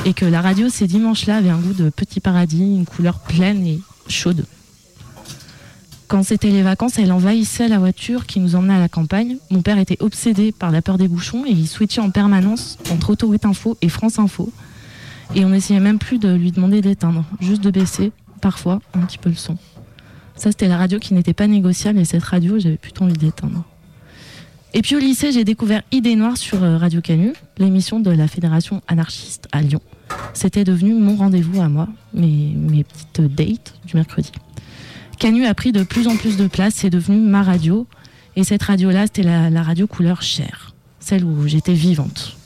et que la radio ces dimanches-là avait un goût de petit paradis, une couleur pleine et chaude. Quand c'était les vacances, elle envahissait la voiture qui nous emmenait à la campagne. Mon père était obsédé par la peur des bouchons et il switchait en permanence entre Autoroute Info et France Info. Et on essayait même plus de lui demander d'éteindre, juste de baisser, parfois, un petit peu le son. Ça, c'était la radio qui n'était pas négociable et cette radio, j'avais plutôt envie d'éteindre. Et puis au lycée, j'ai découvert Idées Noires sur euh, Radio Canu, l'émission de la Fédération anarchiste à Lyon. C'était devenu mon rendez-vous à moi, mes, mes petites dates du mercredi. Canu a pris de plus en plus de place, c'est devenu ma radio. Et cette radio-là, c'était la, la radio couleur chair, celle où j'étais vivante.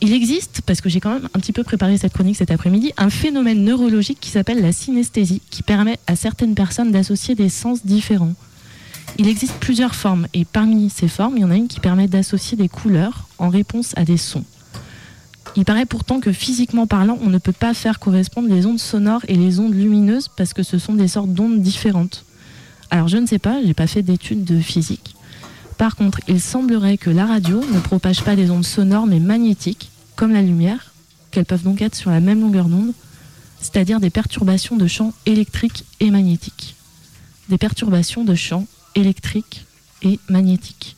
Il existe, parce que j'ai quand même un petit peu préparé cette chronique cet après-midi, un phénomène neurologique qui s'appelle la synesthésie, qui permet à certaines personnes d'associer des sens différents. Il existe plusieurs formes, et parmi ces formes, il y en a une qui permet d'associer des couleurs en réponse à des sons. Il paraît pourtant que physiquement parlant, on ne peut pas faire correspondre les ondes sonores et les ondes lumineuses parce que ce sont des sortes d'ondes différentes. Alors je ne sais pas, j'ai pas fait d'études de physique. Par contre, il semblerait que la radio ne propage pas des ondes sonores mais magnétiques, comme la lumière, qu'elles peuvent donc être sur la même longueur d'onde, c'est-à-dire des perturbations de champs électriques et magnétiques. Des perturbations de champs électriques et magnétiques.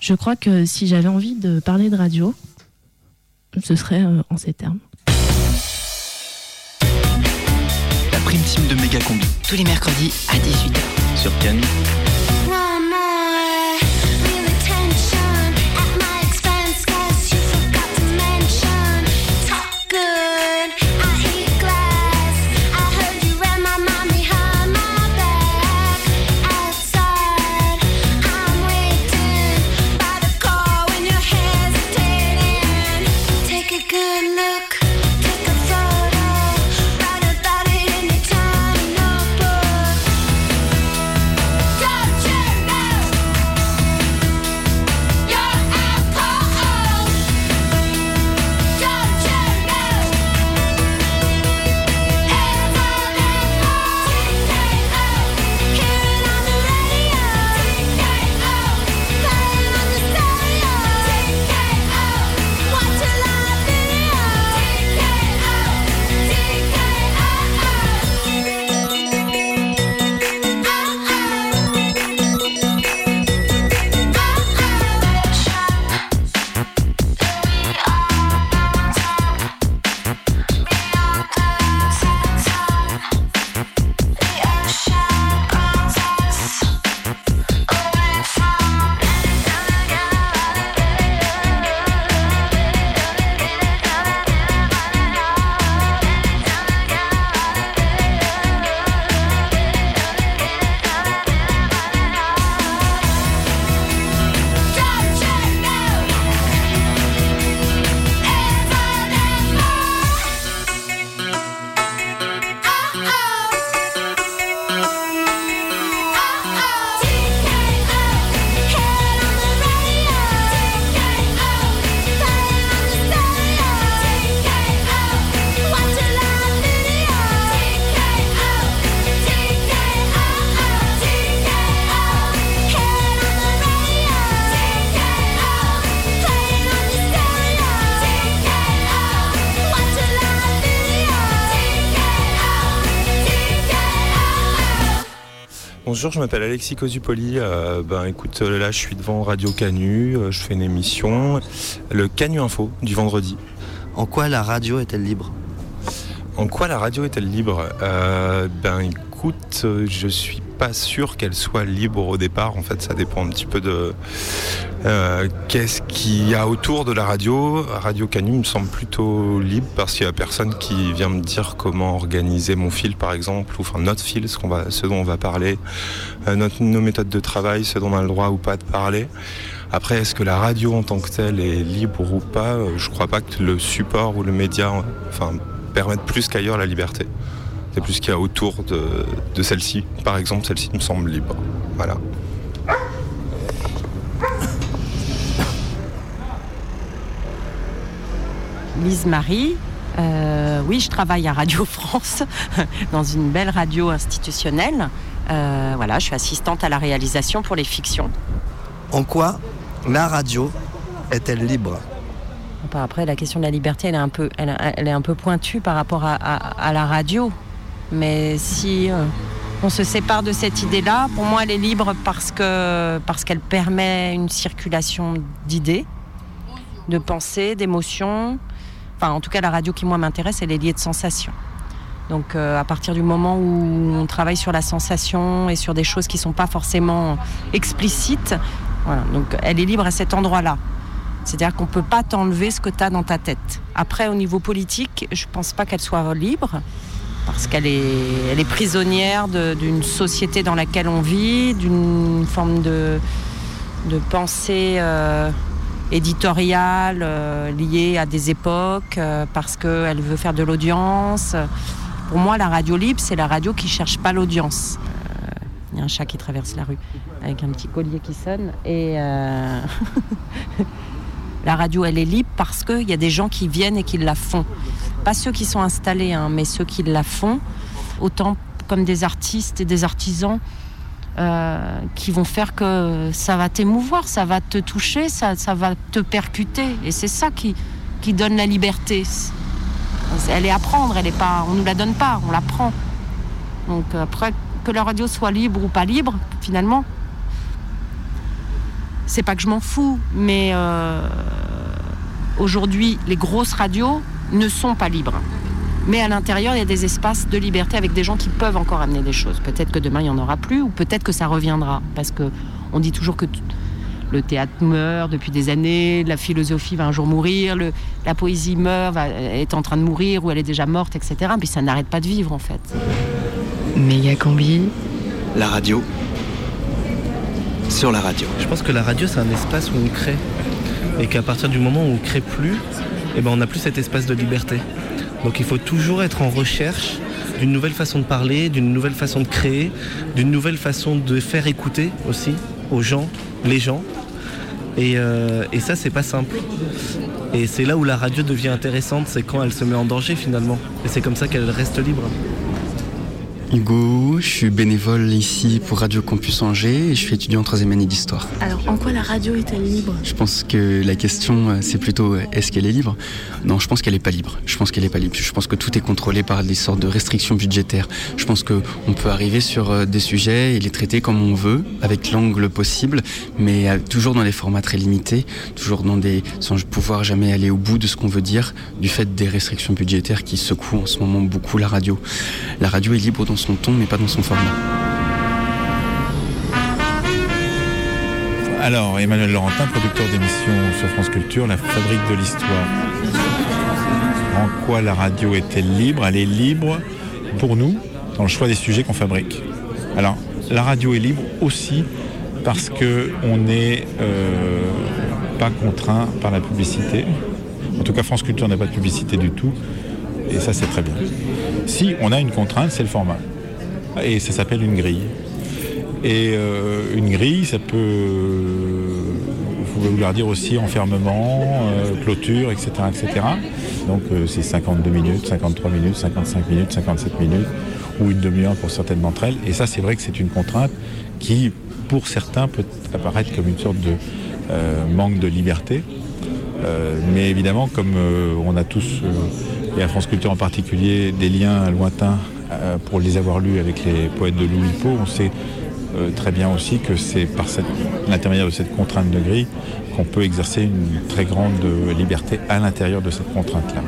Je crois que si j'avais envie de parler de radio, ce serait euh, en ces termes. La prime team de Méga Combi. Tous les mercredis à 18h. Sur Canu. Bonjour, je m'appelle Alexis Cosupoli. Euh, ben écoute, euh, là je suis devant Radio Canu, euh, je fais une émission, le Canu Info du vendredi. En quoi la radio est-elle libre? En quoi la radio est-elle libre? Euh, Ben écoute, je suis pas sûr qu'elle soit libre au départ. En fait, ça dépend un petit peu de euh, qu'est-ce qu'il y a autour de la radio? Radio Canu me semble plutôt libre parce qu'il y a personne qui vient me dire comment organiser mon fil, par exemple, ou enfin notre fil, ce, va, ce dont on va parler, euh, nos méthodes de travail, ce dont on a le droit ou pas de parler. Après, est-ce que la radio en tant que telle est libre ou pas? Euh, Je crois pas que le support ou le média, enfin, permettent plus qu'ailleurs la liberté. C'est plus ce qu'il y a autour de, de celle-ci. Par exemple, celle-ci me semble libre. Voilà. Lise Marie. Euh, oui, je travaille à Radio France, dans une belle radio institutionnelle. Euh, voilà, je suis assistante à la réalisation pour les fictions. En quoi la radio est-elle libre? Après, la question de la liberté, elle est un peu, elle, elle est un peu pointue par rapport à, à- à la radio. Mais si euh, on se sépare de cette idée-là, pour moi, elle est libre parce que parce qu'elle permet une circulation d'idées, de pensées, d'émotions, enfin en tout cas la radio qui moi m'intéresse, elle est liée de sensations. Donc euh, à partir du moment où on travaille sur la sensation et sur des choses qui ne sont pas forcément explicites, donc elle est libre à cet endroit-là. C'est-à-dire qu'on ne peut pas t'enlever ce que tu as dans ta tête. Après, au niveau politique, je ne pense pas qu'elle soit libre, parce qu'elle est, elle est prisonnière d'une société dans laquelle on vit, d'une forme de, de pensée euh, éditoriale euh, liée à des époques, euh, parce qu'elle veut faire de l'audience. Pour moi, la radio libre, c'est la radio qui cherche pas l'audience. Euh, Il y a un chat qui traverse la rue avec un petit collier qui sonne. Et la radio, elle est libre parce qu'il y a des gens qui viennent et qui la font. Pas ceux qui sont installés, hein, mais ceux qui la font, autant comme des artistes et des artisans euh, qui vont faire que ça va t'émouvoir, ça va te toucher, ça, ça va te percuter. Et c'est ça qui, qui donne la liberté. Elle est à prendre, elle est pas, on ne nous la donne pas, on la prend. Donc après, que la radio soit libre ou pas libre, finalement, c'est pas que je m'en fous, mais euh, aujourd'hui, les grosses radios ne sont pas libres. Mais à l'intérieur, il y a des espaces de liberté avec des gens qui peuvent encore amener des choses. Peut-être que demain, il n'y en aura plus, ou peut-être que ça reviendra. Parce que on dit toujours que le théâtre meurt depuis des années, la philosophie va un jour mourir, le- la poésie meurt, va- est en train de mourir, ou elle est déjà morte, etc. Puis ça n'arrête pas de vivre, en fait. Méga combi. La radio. Sur la radio. Je pense que la radio, c'est un espace où on crée. Et qu'à partir du moment où on crée plus, eh ben, on n'a plus cet espace de liberté. Donc il faut toujours être en recherche d'une nouvelle façon de parler, d'une nouvelle façon de créer, d'une nouvelle façon de faire écouter aussi aux gens, les gens. Et, euh, ça, c'est pas simple. Et c'est là où la radio devient intéressante, c'est quand elle se met en danger finalement. Et c'est comme ça qu'elle reste libre. Hugo, je suis bénévole ici pour Radio Campus Angers et je suis étudiant en troisième année d'histoire. Alors, en quoi la radio est-elle libre? Je pense que la question, euh, c'est plutôt euh, est-ce qu'elle est libre? Non, je pense qu'elle n'est pas libre. Je pense qu'elle n'est pas libre. Je pense que tout est contrôlé par des sortes de restrictions budgétaires. Je pense qu'on peut arriver sur euh, des sujets et les traiter comme on veut, avec l'angle possible, mais toujours dans des formats très limités, toujours dans des sans pouvoir jamais aller au bout de ce qu'on veut dire, du fait des restrictions budgétaires qui secouent en ce moment beaucoup la radio. La radio est libre dans son ton, mais pas dans son format. Alors, Emmanuel Laurentin, producteur d'émissions sur France Culture, La Fabrique de l'Histoire. En quoi la radio est-elle libre? Elle est libre pour nous dans le choix des sujets qu'on fabrique. Alors, la radio est libre aussi parce qu'on n'est euh, pas contraint par la publicité. En tout cas, France Culture n'a pas de publicité du tout. Et ça, c'est très bien. Si on a une contrainte, c'est le format. Et ça s'appelle une grille. Et euh, une grille, ça peut vouloir dire aussi enfermement, euh, clôture, etc. etc. Donc euh, c'est 52 minutes, 53 minutes, 55 minutes, 57 minutes, ou une demi-heure pour certaines d'entre elles. Et ça, c'est vrai que c'est une contrainte qui, pour certains, peut apparaître comme une sorte de manque de liberté. Mais évidemment, comme on a tous, et à France Culture en particulier, des liens lointains euh, pour les avoir lus avec les poètes de Louis Poe, on sait euh, très bien aussi que c'est par l'intermédiaire de cette contrainte de grille qu'on peut exercer une très grande euh, liberté à l'intérieur de cette contrainte-là.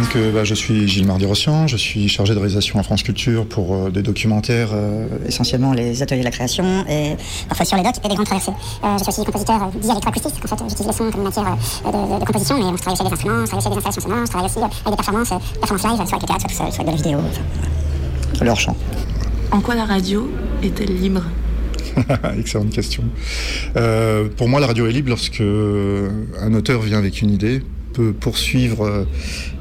Donc, euh, bah, je suis Gilles Mardi-Rossian, je suis chargé de réalisation à France Culture pour euh, des documentaires. euh, essentiellement les ateliers de la création et parfois sur les docks et des grandes traversées. Euh, je suis aussi compositeur dialectroacoustique, en fait j'utilise le son comme matière euh, de, de- de composition, mais on travaille aussi avec des instruments, on travaille aussi avec des installations sonores, je travaille aussi avec des performances, performances live, soit avec le théâtre, soit, soit avec de la vidéo. enfin, leur chant. En quoi la radio est-elle libre? Excellente question. Euh, pour moi, la radio est libre lorsque un auteur vient avec une idée, peut poursuivre euh,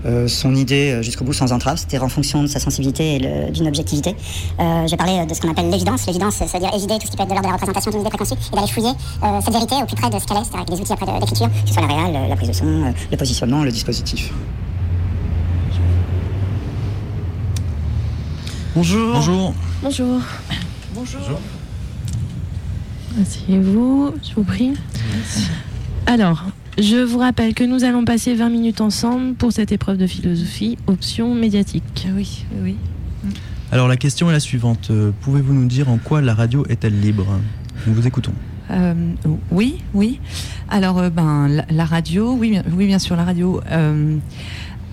Euh, son idée euh, jusqu'au bout sans entrave, c'est-à-dire en fonction de sa sensibilité et d'une objectivité. Euh, J'ai parlé de ce qu'on appelle l'évidence. L'évidence, c'est-à-dire évider tout ce qui peut être de l'ordre de la représentation d'une idée préconçue et d'aller fouiller euh, cette vérité au plus près de ce qu'elle est, c'est-à-dire avec des outils après de- d'écriture, que ce soit la réal, la prise de son, le positionnement, le dispositif. Bonjour. Bonjour. Bonjour. Bonjour. Asseyez-vous, je vous prie. Alors, je vous rappelle que nous allons passer 20 minutes ensemble pour cette épreuve de philosophie, option médiatique. Oui, oui. Alors la question est la suivante. Euh, Pouvez-vous nous dire en quoi la radio est-elle libre? Nous vous écoutons. Euh, oui, oui. Alors, euh, ben, la, la radio, oui, bien- oui, bien sûr, la radio. euh,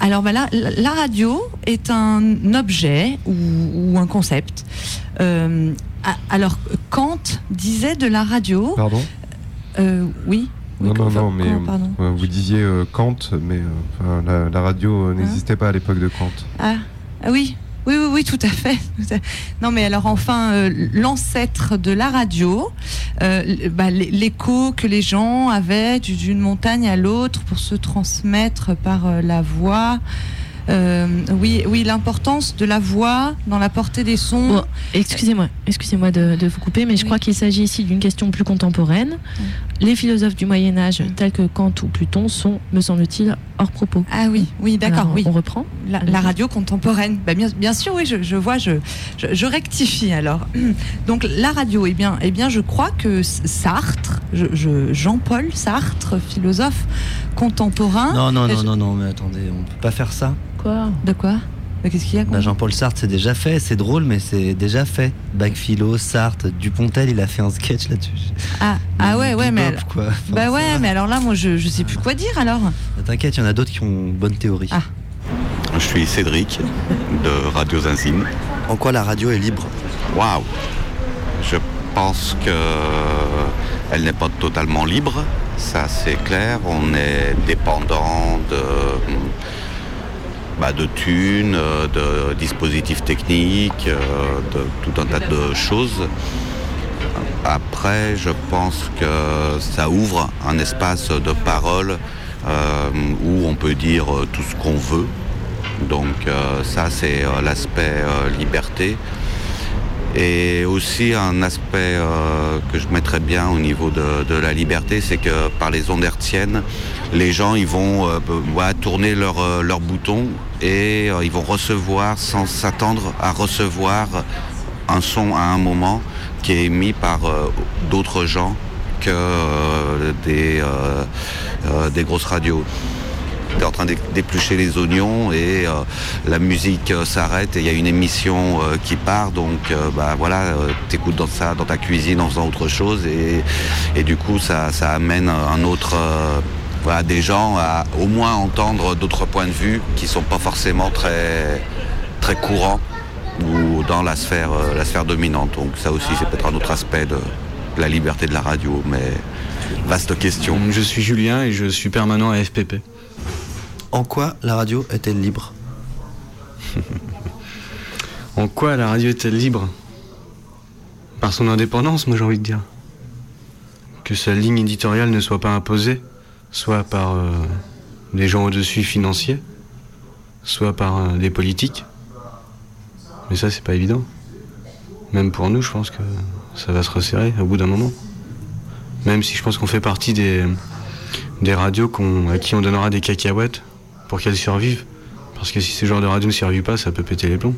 alors, ben, la, radio est un objet ou, ou un concept. Euh, alors, Kant disait de la radio. Pardon? Euh, oui. Oui, Non, non, enfin, non, mais euh, vous disiez euh, Kant, mais euh, la, la radio euh, n'existait pas à l'époque de Kant. Ah, ah oui. Oui, oui, oui, tout à fait. Non, mais alors enfin, euh, l'ancêtre de la radio, euh, bah, l'é- l'écho que les gens avaient du- d'une montagne à l'autre pour se transmettre par euh, la voix. Euh, oui, oui, l'importance de la voix dans la portée des sons. Bon, excusez-moi, excusez-moi de, de vous couper, mais je crois qu'il s'agit ici d'une question plus contemporaine. Les philosophes du Moyen Âge, tels que Kant ou Pluton, sont, me semble-t-il, hors propos. Ah oui, oui, d'accord, oui. On reprend. La, la radio contemporaine. Bah, bien, bien sûr, oui, je, je vois, je, je, je rectifie alors. Donc la radio, eh bien, eh bien je crois que Sartre, je- je- Jean-Paul Sartre, philosophe contemporain. Non, non, non, je- non, non, mais attendez, on peut pas faire ça. Quoi? De quoi? Bah, Qu'est-ce qu'il y a Bah, Jean-Paul Sartre, c'est déjà fait. C'est drôle, mais c'est déjà fait. Bac philo, Sartre, Dupontel, il a fait un sketch là-dessus. Ah, ah ouais, ouais, mais. Bebop, quoi. Enfin, bah ouais, mais alors là, moi, je, je sais plus quoi dire alors. T'inquiète, il y en a d'autres qui ont une bonne théorie. Ah. Je suis Cédric de Radio Zinzine. En quoi la radio est libre? Waouh Je pense que elle n'est pas totalement libre, ça c'est clair. On est dépendant de, bah, de thunes, euh, de dispositifs techniques, euh, de tout un tas de choses. Après, je pense que ça ouvre un espace de parole euh, où on peut dire tout ce qu'on veut. Donc ça, c'est l'aspect liberté. Et aussi un aspect que je mettrais bien au niveau de, de la liberté, c'est que par les ondes hertziennes, les gens ils vont euh, tourner leur, euh, leur bouton et euh, ils vont recevoir sans s'attendre à recevoir un son à un moment qui est émis par d'autres gens que des, grosses radios. Tu es en train d'é- d'éplucher les oignons et la musique s'arrête et il y a une émission qui part. Donc bah, voilà, tu écoutes dans, dans ta cuisine en faisant autre chose et, du coup ça amène un autre... voilà, des gens à au moins entendre d'autres points de vue qui sont pas forcément très, très courants ou dans la sphère, euh, la sphère dominante. Donc ça aussi c'est peut-être un autre aspect de la liberté de la radio, mais vaste question. Je suis Julien et je suis permanent à FPP. En quoi la radio est-elle libre? En quoi la radio est-elle libre? Par son indépendance, moi j'ai envie de dire. Que sa ligne éditoriale ne soit pas imposée, soit par euh, des gens au-dessus financiers, soit par euh, des politiques. Mais ça, c'est pas évident. Même pour nous, je pense que ça va se resserrer au bout d'un moment. Même si je pense qu'on fait partie des, des radios à qui on donnera des cacahuètes pour qu'elles survivent. Parce que si ce genre de radio ne survit pas, ça peut péter les plombs.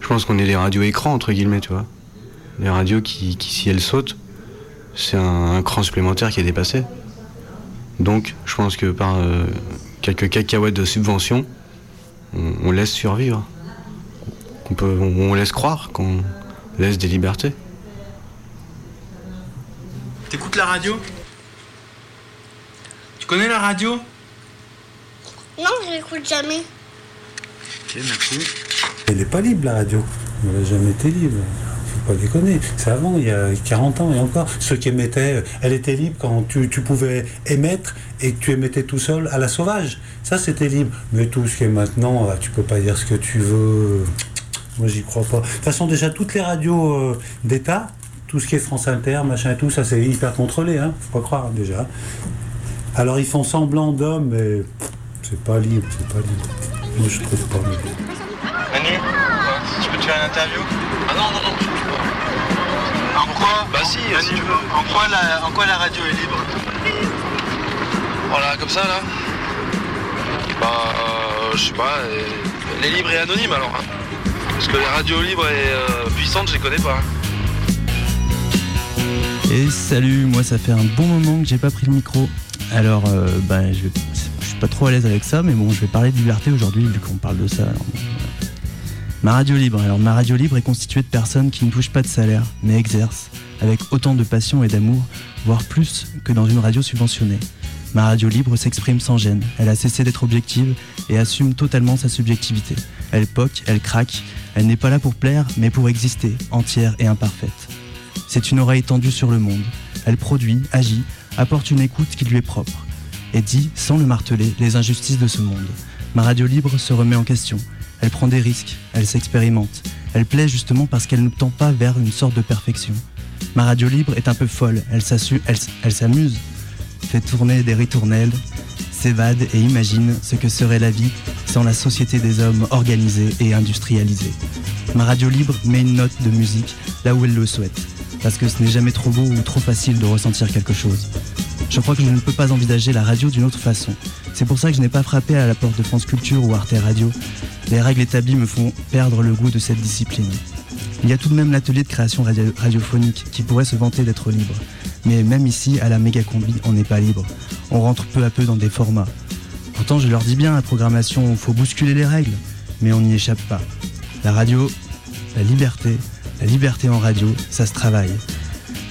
Je pense qu'on est des radios écrans, entre guillemets, tu vois. Des radios qui, si elles sautent, c'est un cran supplémentaire qui est dépassé. Donc, je pense que par euh, quelques cacahuètes de subvention, on, on laisse survivre. On, peut, on, on laisse croire qu'on laisse des libertés. T'écoutes la radio? Tu connais la radio? Non, je l'écoute jamais. Ok, merci. Elle n'est pas libre la radio. Elle n'a jamais été libre. Faut pas déconner. C'est avant, il y a 40 ans et encore. Ceux qui émettaient, elle était libre quand tu, tu pouvais émettre et que tu émettais tout seul à la sauvage. Ça, c'était libre. Mais tout ce qui est maintenant, ah, tu peux pas dire ce que tu veux. Moi, j'y crois pas. De toute façon, déjà, toutes les radios euh, d'État, tout ce qui est France Inter, machin et tout, ça, c'est hyper contrôlé. Hein. Faut pas croire, déjà. Alors, ils font semblant d'hommes, mais c'est pas libre, c'est pas libre. Moi, je trouve pas libre. Manu Tu peux te faire une interview? Ah non, non, non. En quoi Bah si, si tu veux. En quoi, la, en quoi la radio est libre Voilà, comme ça là Bah, euh, je sais pas, elle, est libre et anonyme alors. hein. Parce que les radios libres et euh, puissantes, je les connais pas. Et salut, moi ça fait un bon moment que j'ai pas pris le micro. Alors, euh, ben, je, vais- je suis pas trop à l'aise avec ça, mais bon, je vais parler de liberté aujourd'hui vu qu'on parle de ça. alors bon. Ma radio libre. Alors ma radio libre est constituée de personnes qui ne touchent pas de salaire, mais exercent avec autant de passion et d'amour, voire plus que dans une radio subventionnée. Ma radio libre s'exprime sans gêne. Elle a cessé d'être objective et assume totalement sa subjectivité. Elle poque, elle craque. Elle n'est pas là pour plaire, mais pour exister, entière et imparfaite. C'est une oreille tendue sur le monde. Elle produit, agit, apporte une écoute qui lui est propre et dit, sans le marteler, les injustices de ce monde. Ma radio libre se remet en question. Elle prend des risques, elle s'expérimente. Elle plaît justement parce qu'elle ne tend pas vers une sorte de perfection. Ma radio libre est un peu folle, elle s'assu- elle elle s'amuse, fait tourner des ritournelles, s'évade et imagine ce que serait la vie sans la société des hommes organisée et industrialisée. Ma radio libre met une note de musique là où elle le souhaite, parce que ce n'est jamais trop beau ou trop facile de ressentir quelque chose. Je crois que je ne peux pas envisager la radio d'une autre façon. C'est pour ça que je n'ai pas frappé à la porte de France Culture ou Arte Radio. Les règles établies me font perdre le goût de cette discipline. Il y a tout de même l'atelier de création radio- radiophonique qui pourrait se vanter d'être libre. Mais même ici, à la méga combi, on n'est pas libre. On rentre peu à peu dans des formats. Pourtant, je leur dis bien, la programmation, il faut bousculer les règles. Mais on n'y échappe pas. La radio, la liberté, la liberté en radio, ça se travaille.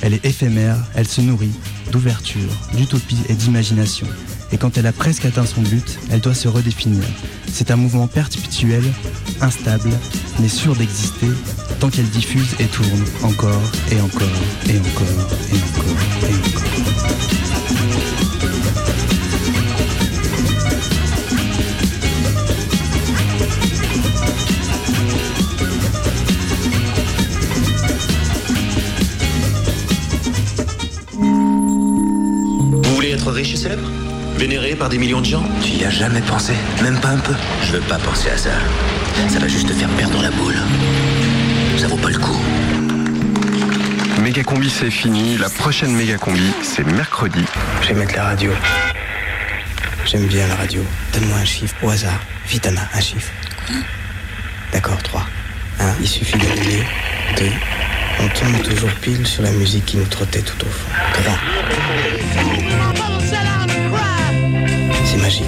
Elle est éphémère, elle se nourrit d'ouverture, d'utopie et d'imagination. Et quand elle a presque atteint son but, elle doit se redéfinir. C'est un mouvement perpétuel, instable, mais sûr d'exister, tant qu'elle diffuse et tourne encore et encore et encore et encore et encore. Vous voulez être riche et célèbre? Vénéré par des millions de gens Tu y as jamais pensé Même pas un peu Je veux pas penser à ça. Ça va juste te faire perdre la boule. Ça vaut pas le coup. Méga combi c'est fini, la prochaine méga combi c'est mercredi. Je vais mettre la radio. J'aime bien la radio. Donne-moi un chiffre au hasard. Vite, Anna, un chiffre. D'accord, 3. 1. Il suffit d'allumer. 2. On tombe toujours pile sur la musique qui nous trottait tout au fond. 3. C'est magique.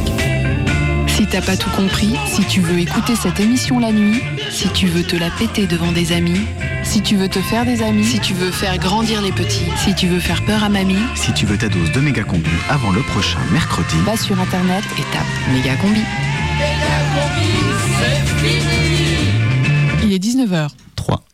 Si t'as pas tout compris, si tu veux écouter cette émission la nuit, si tu veux te la péter devant des amis, si tu veux te faire des amis, si tu veux faire grandir les petits, si tu veux faire peur à mamie, Si tu veux ta dose de méga combi avant le prochain mercredi, va sur internet et tape méga combi. Il est 19h.